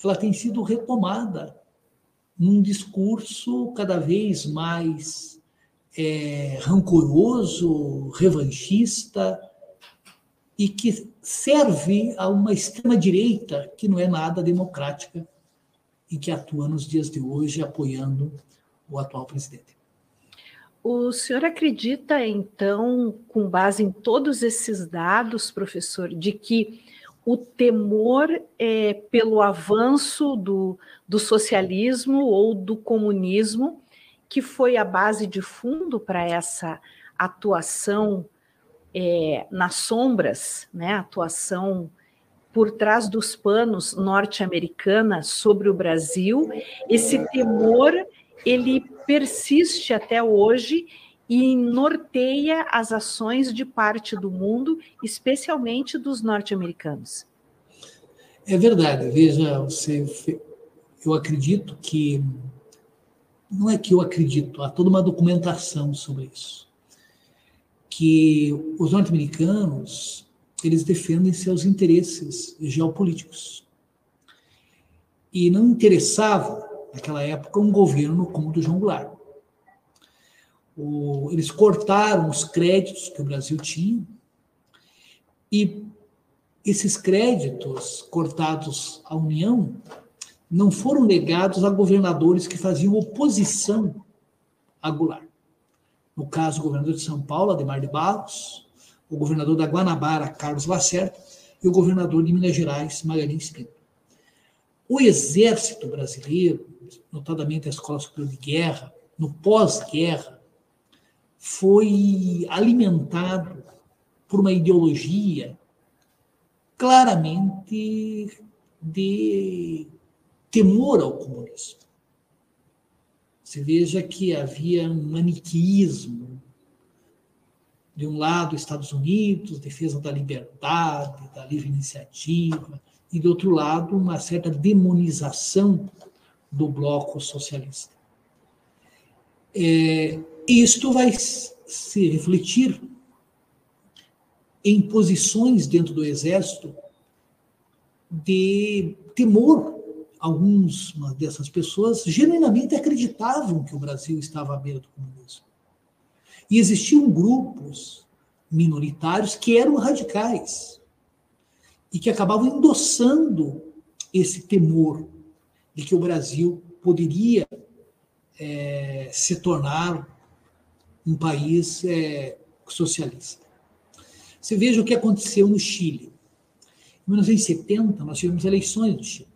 ela tem sido retomada num discurso cada vez mais é, rancoroso, revanchista, e que serve a uma extrema-direita que não é nada democrática e que atua nos dias de hoje apoiando o atual presidente. O senhor acredita, então, com base em todos esses dados, professor, de que o temor é, pelo avanço do, do socialismo ou do comunismo que foi a base de fundo para essa atuação é, nas sombras, né, atuação por trás dos panos norte-americana sobre o Brasil. Esse temor ele persiste até hoje e norteia as ações de parte do mundo, especialmente dos norte-americanos. É verdade. Veja, você, eu acredito que não é que eu acredito, há toda uma documentação sobre isso. Que os norte-americanos, eles defendem seus interesses geopolíticos. E não interessava, naquela época, um governo como o do João Goulart. O, eles cortaram os créditos que o Brasil tinha e esses créditos cortados à União não foram negados a governadores que faziam oposição a Goulart. no caso, o governador de São Paulo, Ademar de Barros, o governador da Guanabara, Carlos Lacerda, e o governador de Minas Gerais, Magalhães Pinto. O exército brasileiro, notadamente a Escola Superior de Guerra, no pós-guerra, foi alimentado por uma ideologia claramente de temor ao comunismo. Você veja que havia um maniqueísmo. De um lado, Estados Unidos, defesa da liberdade, da livre iniciativa, e do outro lado, uma certa demonização do bloco socialista. É, isto vai se refletir em posições dentro do exército de temor. Algumas dessas pessoas genuinamente acreditavam que o Brasil estava à beira do comunismo. E existiam grupos minoritários que eram radicais e que acabavam endossando esse temor de que o Brasil poderia é, se tornar um país é, socialista. Você veja o que aconteceu no Chile. Em 1970, nós tivemos eleições no Chile.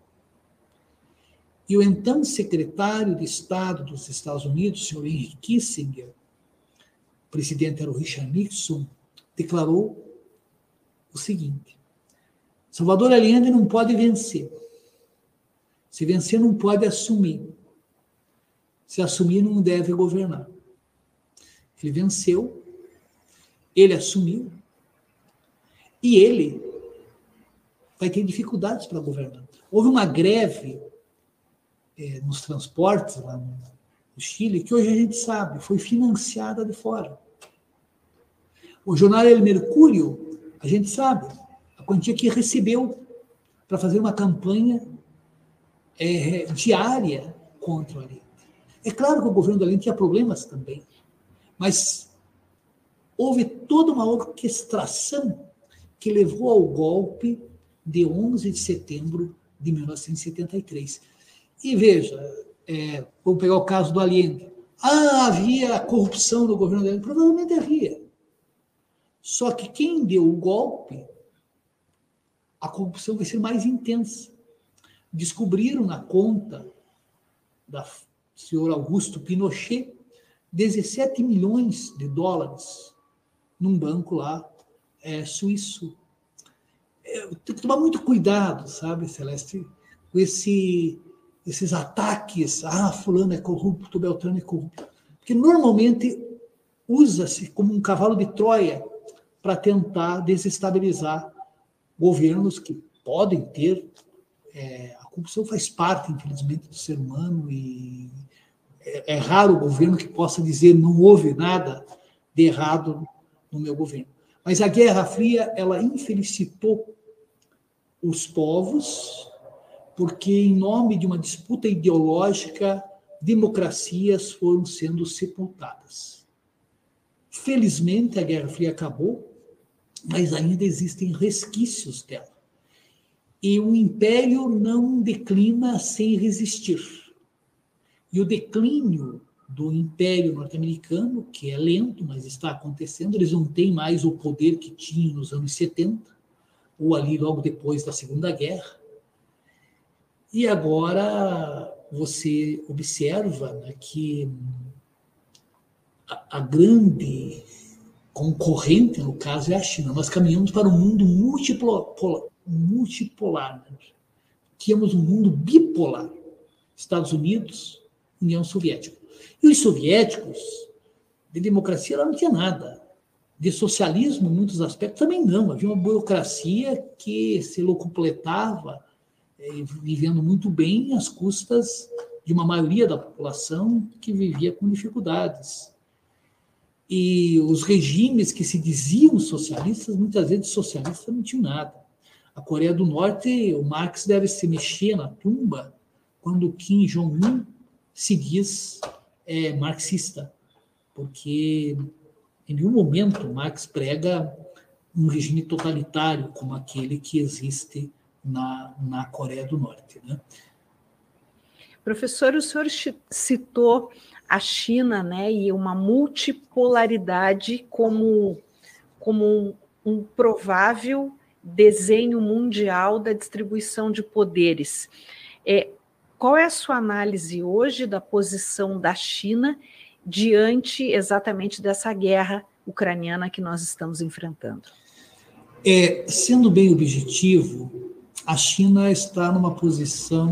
E o então secretário de Estado dos Estados Unidos, senhor Henry Kissinger, o presidente era o Richard Nixon, declarou o seguinte: Salvador Allende não pode vencer. Se vencer, não pode assumir. Se assumir, não deve governar. Ele venceu, ele assumiu, e ele vai ter dificuldades para governar. Houve uma greve é, nos transportes lá no Chile, que hoje a gente sabe, foi financiada de fora. O jornal El Mercúrio, a gente sabe, a quantia que recebeu para fazer uma campanha é, diária contra o Allende. É claro que o governo do Allende tinha problemas também, mas houve toda uma orquestração que levou ao golpe de 11 de setembro de 1973. E veja, é, vamos pegar o caso do Allende. Ah, havia corrupção no governo Allende? Provavelmente havia. Só que quem deu o golpe, a corrupção vai ser mais intensa. Descobriram na conta da senhor Augusto Pinochet 17 milhões de dólares num banco lá é, suíço. É, tem que tomar muito cuidado, sabe, Celeste, com esse, esses ataques. Ah, fulano é corrupto, Beltrano é corrupto. Porque normalmente usa-se como um cavalo de Troia para tentar desestabilizar governos que podem ter. É, a corrupção faz parte, infelizmente, do ser humano e é, é raro o governo que possa dizer não houve nada de errado no meu governo. Mas a Guerra Fria, ela infelicitou os povos, porque em nome de uma disputa ideológica, democracias foram sendo sepultadas. Felizmente, a Guerra Fria acabou, mas ainda existem resquícios dela. E o império não declina sem resistir. E o declínio do Império Norte-Americano, que é lento, mas está acontecendo, eles não têm mais o poder que tinham nos anos 70, ou ali logo depois da Segunda Guerra. E agora você observa né, que a, a, grande concorrente, no caso, é a China. Nós caminhamos para um mundo multipolar, multipolar né? tínhamos um mundo bipolar. Estados Unidos, União Soviética. E os soviéticos, de democracia lá não tinha nada. De socialismo, em muitos aspectos, também não. Havia uma burocracia que se locupletava, eh, vivendo muito bem às custas de uma maioria da população que vivia com dificuldades. E os regimes que se diziam socialistas, muitas vezes socialistas não tinham nada. A Coreia do Norte, o Marx deve se mexer na tumba quando Kim Jong-un se diz é, marxista, porque em nenhum momento Marx prega um regime totalitário como aquele que existe na, na Coreia do Norte. Né? Professor, o senhor citou a China né, e uma multipolaridade como, como um, um provável desenho mundial da distribuição de poderes. É, qual é a sua análise hoje da posição da China diante exatamente dessa guerra ucraniana que nós estamos enfrentando? É, sendo bem objetivo, a China está numa posição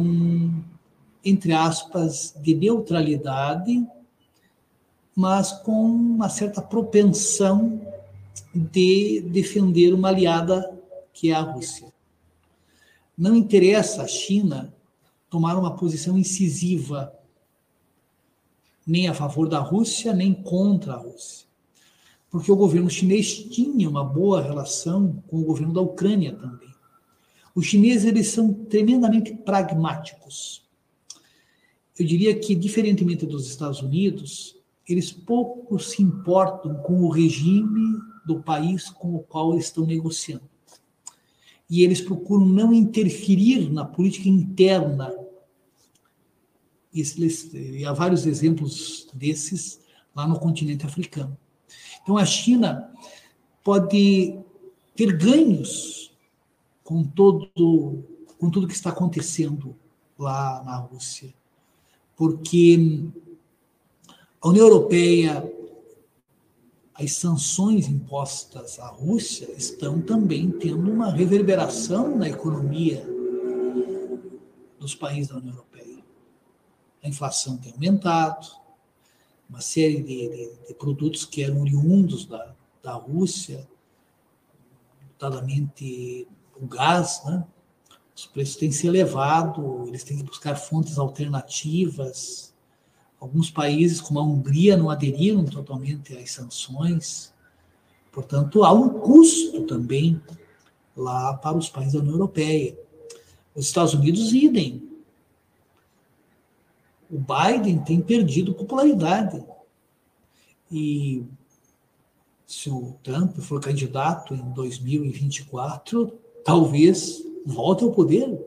entre aspas, de neutralidade, mas com uma certa propensão de defender uma aliada que é a Rússia. Não interessa à China tomar uma posição incisiva nem a favor da Rússia, nem contra a Rússia. Porque o governo chinês tinha uma boa relação com o governo da Ucrânia também. Os chineses eles são tremendamente pragmáticos eu diria que, diferentemente dos Estados Unidos, eles pouco se importam com o regime do país com o qual estão negociando. E eles procuram não interferir na política interna. E há vários exemplos desses lá no continente africano. Então, a China pode ter ganhos com todo com tudo que está acontecendo lá na Rússia porque a União Europeia, as sanções impostas à Rússia estão também tendo uma reverberação na economia dos países da União Europeia. A inflação tem aumentado, uma série de, de, de produtos que eram oriundos da, da Rússia, notadamente o gás, né? Os preços têm se elevado, eles têm que buscar fontes alternativas. Alguns países, como a Hungria, não aderiram totalmente às sanções. Portanto, há um custo também lá para os países da União Europeia. Os Estados Unidos, idem. O Biden tem perdido popularidade. E se o Trump for candidato em 2024, talvez volta ao poder.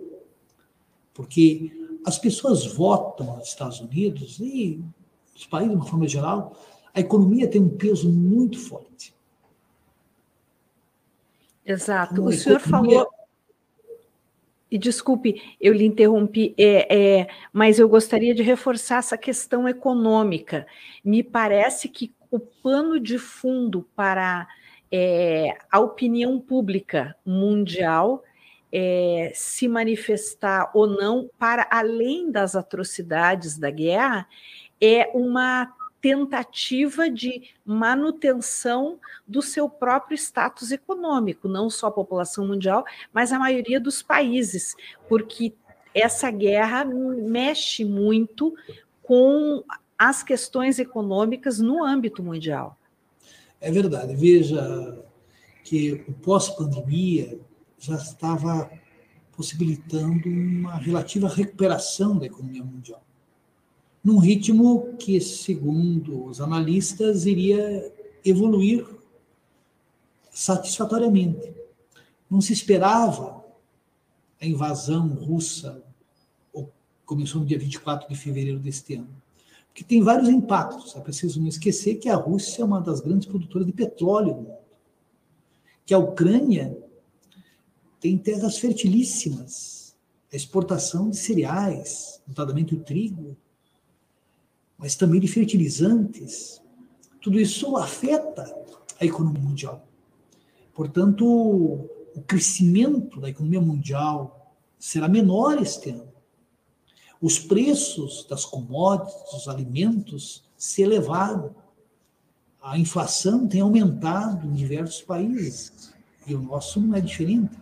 Porque as pessoas votam nos Estados Unidos e os países, de uma forma geral, a economia tem um peso muito forte. Exato. Então, o senhor economia... falou. E desculpe, eu lhe interrompi, é, é, mas eu gostaria de reforçar essa questão econômica. Me parece que o pano de fundo para é, a opinião pública mundial é, se manifestar ou não para além das atrocidades da guerra é uma tentativa de manutenção do seu próprio status econômico, não só a população mundial, mas a maioria dos países, porque essa guerra mexe muito com as questões econômicas no âmbito mundial. É verdade. Veja que o pós-pandemia já estava possibilitando uma relativa recuperação da economia mundial, num ritmo que, segundo os analistas, iria evoluir satisfatoriamente. Não se esperava a invasão russa, começou no dia 24 de fevereiro deste ano, porque tem vários impactos. É preciso não esquecer que a Rússia é uma das grandes produtoras de petróleo do mundo, que a Ucrânia tem terras fertilíssimas, a exportação de cereais, notadamente o trigo, mas também de fertilizantes. Tudo isso afeta a economia mundial. Portanto, o crescimento da economia mundial será menor este ano. Os preços das commodities, dos alimentos, se elevaram. A inflação tem aumentado em diversos países e o nosso não é diferente.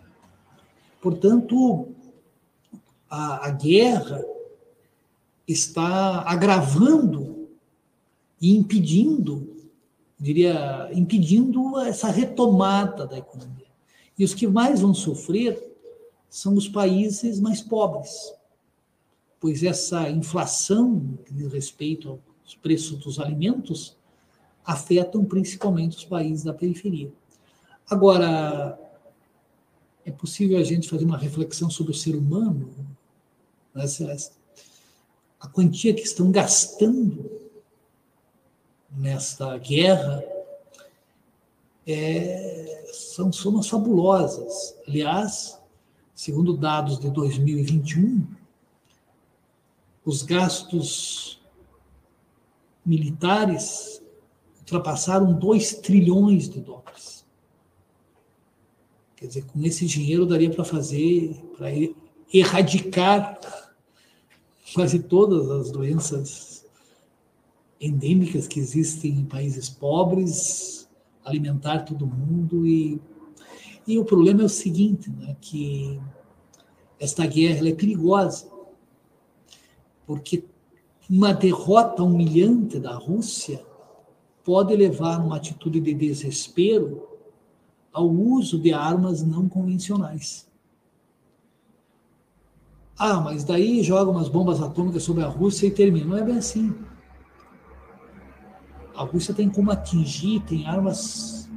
Portanto, a, a guerra está agravando e impedindo, diria, impedindo essa retomada da economia. E os que mais vão sofrer são os países mais pobres, pois essa inflação diz respeito aos preços dos alimentos afetam principalmente os países da periferia. Agora, é possível a gente fazer uma reflexão sobre o ser humano, né? a quantia que estão gastando nesta guerra é, são somas fabulosas. Aliás, segundo dados de 2021, os gastos militares ultrapassaram 2 trilhões de dólares. Quer dizer, com esse dinheiro daria para fazer, para erradicar quase todas as doenças endêmicas que existem em países pobres, alimentar todo mundo e e o problema é o seguinte, né, que esta guerra é perigosa, porque uma derrota humilhante da Rússia pode levar uma atitude de desespero ao uso de armas não convencionais. Ah, mas daí joga umas bombas atômicas sobre a Rússia e termina. Não é bem assim. A Rússia tem como atingir, tem armas.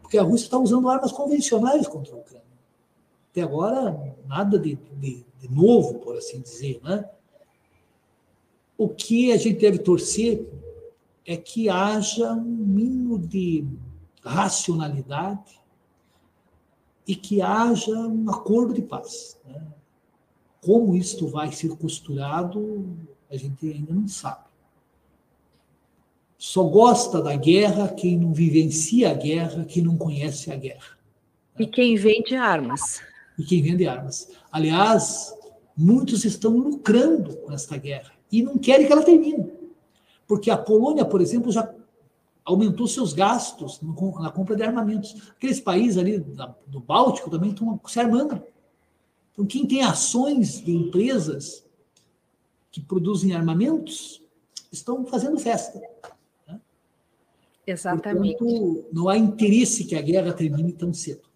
Porque a Rússia está usando armas convencionais contra a Ucrânia. Até agora, nada de, de, de novo, por assim dizer. Né? O que a gente deve torcer é que haja um mínimo de racionalidade e que haja um acordo de paz. Né? Como isto vai ser costurado, a gente ainda não sabe. Só gosta da guerra quem não vivencia a guerra, quem não conhece a guerra. E quem vende armas. E quem vende armas. Aliás, muitos estão lucrando com esta guerra e não querem que ela termine. Porque a Polônia, por exemplo, já aumentou seus gastos na compra de armamentos. Aqueles países ali do Báltico também estão se armando. Então, quem tem ações de empresas que produzem armamentos estão fazendo festa. Né? Exatamente. Portanto, não há interesse que a guerra termine tão cedo.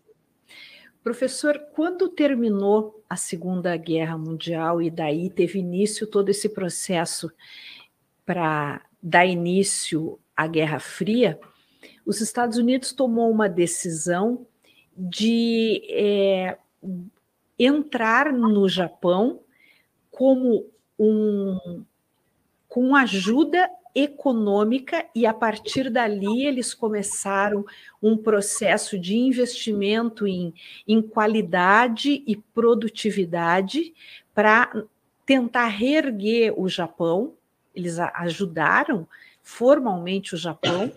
Professor, quando terminou a Segunda Guerra Mundial e daí teve início todo esse processo para dar início à Guerra Fria, os Estados Unidos tomou uma decisão de é, entrar no Japão como um com ajuda econômica e a partir dali eles começaram um processo de investimento em, em qualidade e produtividade para tentar reerguer o Japão. Eles ajudaram formalmente o Japão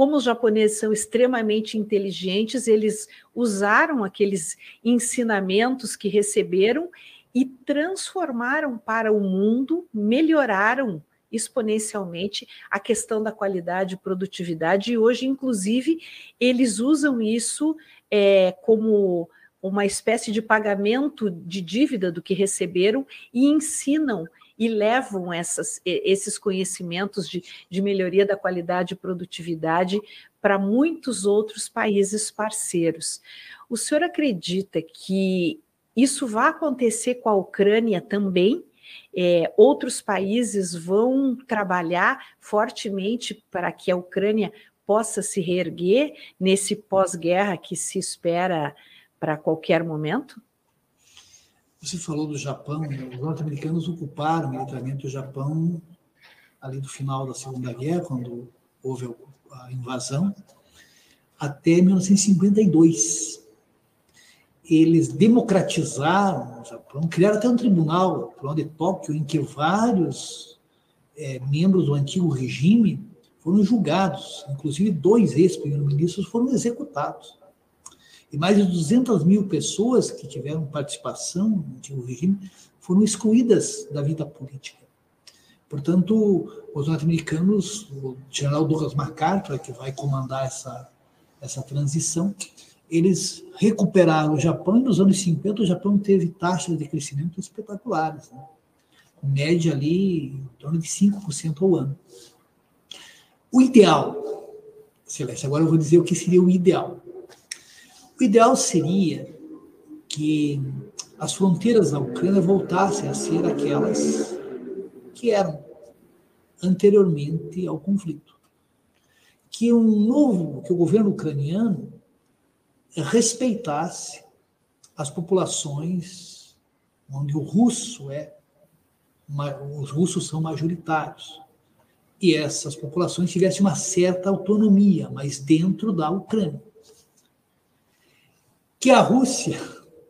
como os japoneses são extremamente inteligentes, eles usaram aqueles ensinamentos que receberam e transformaram para o mundo, melhoraram exponencialmente a questão da qualidade e produtividade, e hoje, inclusive, eles usam isso é, como uma espécie de pagamento de dívida do que receberam e ensinam e levam essas, esses conhecimentos de, de melhoria da qualidade e produtividade para muitos outros países parceiros. O senhor acredita que isso vai acontecer com a Ucrânia também? É, outros países vão trabalhar fortemente para que a Ucrânia possa se reerguer nesse pós-guerra que se espera para qualquer momento? Você falou do Japão, né? os norte-americanos ocuparam militarmente o Japão ali do final da Segunda Guerra, quando houve a invasão, até 1952. Eles democratizaram o Japão, criaram até um tribunal, o de Tóquio, em que vários é, membros do antigo regime foram julgados, inclusive dois ex-primeiros-ministros foram executados e mais de 200 mil pessoas que tiveram participação no antigo regime foram excluídas da vida política. Portanto, os norte-americanos, o general Douglas MacArthur, que vai comandar essa, essa transição, eles recuperaram o Japão e nos anos 50 o Japão teve taxas de crescimento espetaculares, né? média ali em torno de 5% ao ano. O ideal, Celeste, agora eu vou dizer o que seria o ideal. O ideal seria que as fronteiras da Ucrânia voltassem a ser aquelas que eram anteriormente ao conflito. Que um novo, que o governo ucraniano respeitasse as populações onde o russo é, os russos são majoritários, e essas populações tivessem uma certa autonomia, mas dentro da Ucrânia. Que a Rússia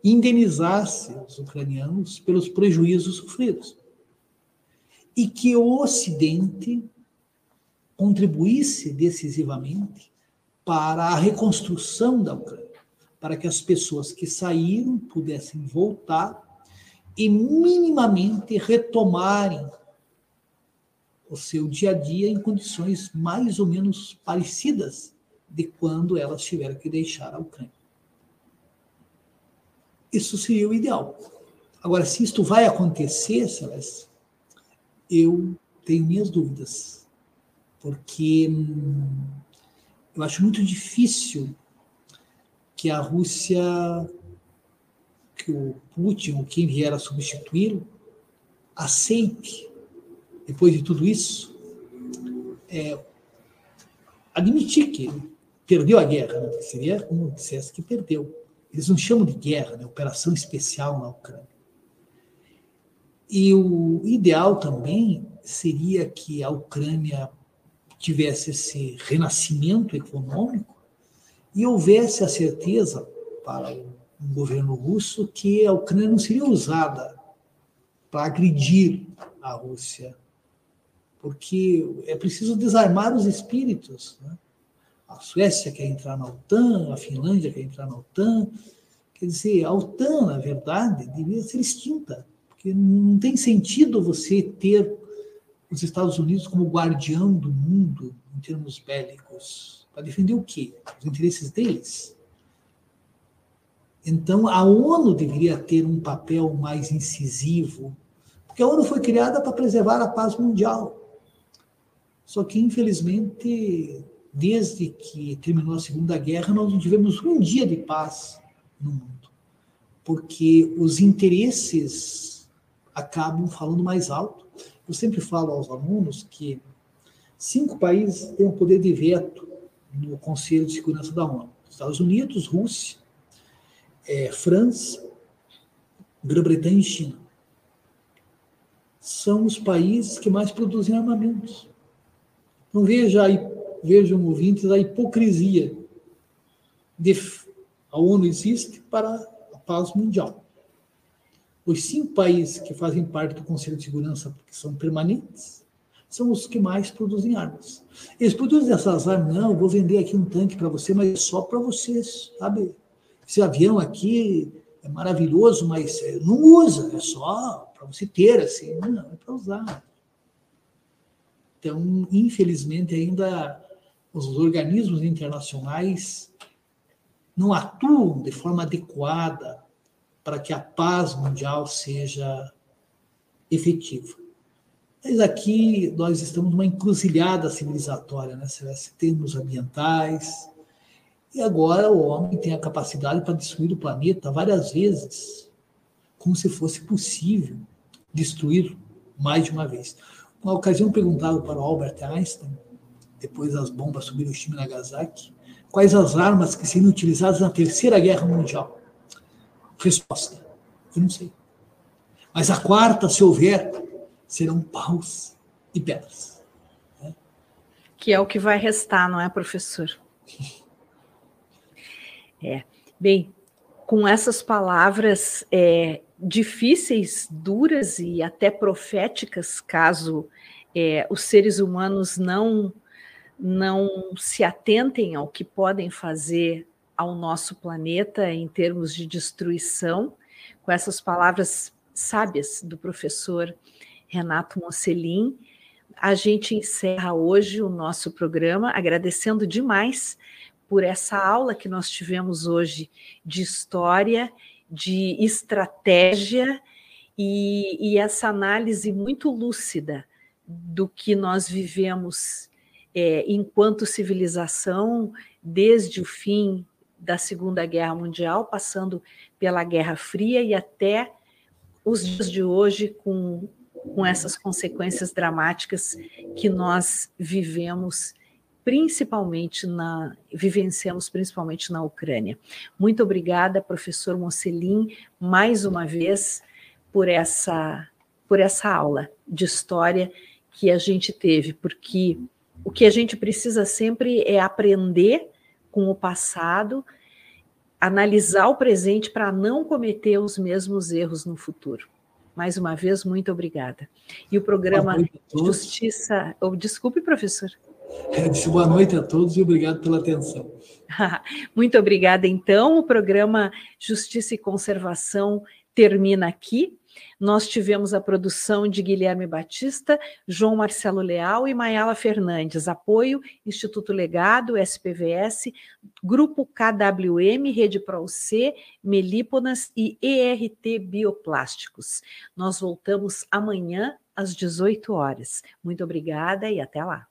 indenizasse os ucranianos pelos prejuízos sofridos. E que o Ocidente contribuísse decisivamente para a reconstrução da Ucrânia, para que as pessoas que saíram pudessem voltar e minimamente retomarem o seu dia a dia em condições mais ou menos parecidas de quando elas tiveram que deixar a Ucrânia. Isso seria o ideal. Agora, se isto vai acontecer, Celeste, eu tenho minhas dúvidas, porque hum, eu acho muito difícil que a Rússia, que o Putin, ou quem vier a substituí-lo, aceite depois de tudo isso, é, admitir que perdeu a guerra, né? seria como dissesse que perdeu. Eles não chamam de guerra, né? operação especial na Ucrânia. E o ideal também seria que a Ucrânia tivesse esse renascimento econômico e houvesse a certeza para o governo russo que a Ucrânia não seria usada para agredir a Rússia porque é preciso desarmar os espíritos. Né? A Suécia quer entrar na OTAN, a Finlândia quer entrar na OTAN. Quer dizer, a OTAN, na verdade, devia ser extinta, porque não tem sentido você ter os Estados Unidos como guardião do mundo em termos bélicos. Para defender o quê? Os interesses deles? Então, a ONU deveria ter um papel mais incisivo, porque a ONU foi criada para preservar a paz mundial. Só que, infelizmente, desde que terminou a Segunda Guerra, nós não tivemos um dia de paz no mundo, porque os interesses acabam falando mais alto. Eu sempre falo aos alunos que cinco países têm o poder de veto no Conselho de Segurança da ONU: Estados Unidos, Rússia, é, França, Grã-Bretanha e China. São os países que mais produzem armamentos. Não veja aí, vejam ouvintes a hipocrisia. De, a ONU existe para a paz mundial. Os cinco países que fazem parte do Conselho de Segurança, porque são permanentes, são os que mais produzem armas. Eles produzem essas armas, não, vou vender aqui um tanque para você, mas é só para vocês, sabe? Esse avião aqui é maravilhoso, mas é, não usa, é só para você ter, assim, não, é para usar. Então, infelizmente, ainda os organismos internacionais não atuam de forma adequada para que a paz mundial seja efetiva. Mas aqui nós estamos numa encruzilhada civilizatória, né? termos ambientais, e agora o homem tem a capacidade para destruir o planeta várias vezes, como se fosse possível destruir mais de uma vez. Uma ocasião perguntado para Albert Einstein, depois das bombas sobre Hiroshima e Nagasaki, quais as armas que seriam utilizadas na Terceira Guerra Mundial. Resposta: eu não sei. Mas a quarta, se houver, serão paus e pedras. Né? Que é o que vai restar, não é, professor? É. Bem, com essas palavras, é, difíceis, duras e até proféticas, caso é, os seres humanos não não se atentem ao que podem fazer ao nosso planeta em termos de destruição, com essas palavras sábias do professor Renato Mocelin, a gente encerra hoje o nosso programa agradecendo demais por essa aula que nós tivemos hoje de história de estratégia e, e, essa análise muito lúcida do que nós vivemos é, enquanto civilização desde o fim da Segunda Guerra Mundial, passando pela Guerra Fria e até os dias de hoje com, com essas consequências dramáticas que nós vivemos principalmente na vivenciamos principalmente na Ucrânia. Muito obrigada, professor Mocelin, mais uma vez por essa por essa aula de história que a gente teve, porque o que a gente precisa sempre é aprender com o passado, analisar o presente para não cometer os mesmos erros no futuro. Mais uma vez, muito obrigada. E o programa Justiça. Oh, desculpe, professor. Eu disse boa noite a todos e obrigado pela atenção. muito obrigada. Então, o programa Justiça e Conservação termina aqui. Nós tivemos a produção de Guilherme Batista, João Marcelo Leal e Mayala Fernandes. Apoio Instituto Legado, SPVS, Grupo KWM, Rede ProC, Melíponas e ERT Bioplásticos. Nós voltamos amanhã às 18 horas. Muito obrigada e até lá.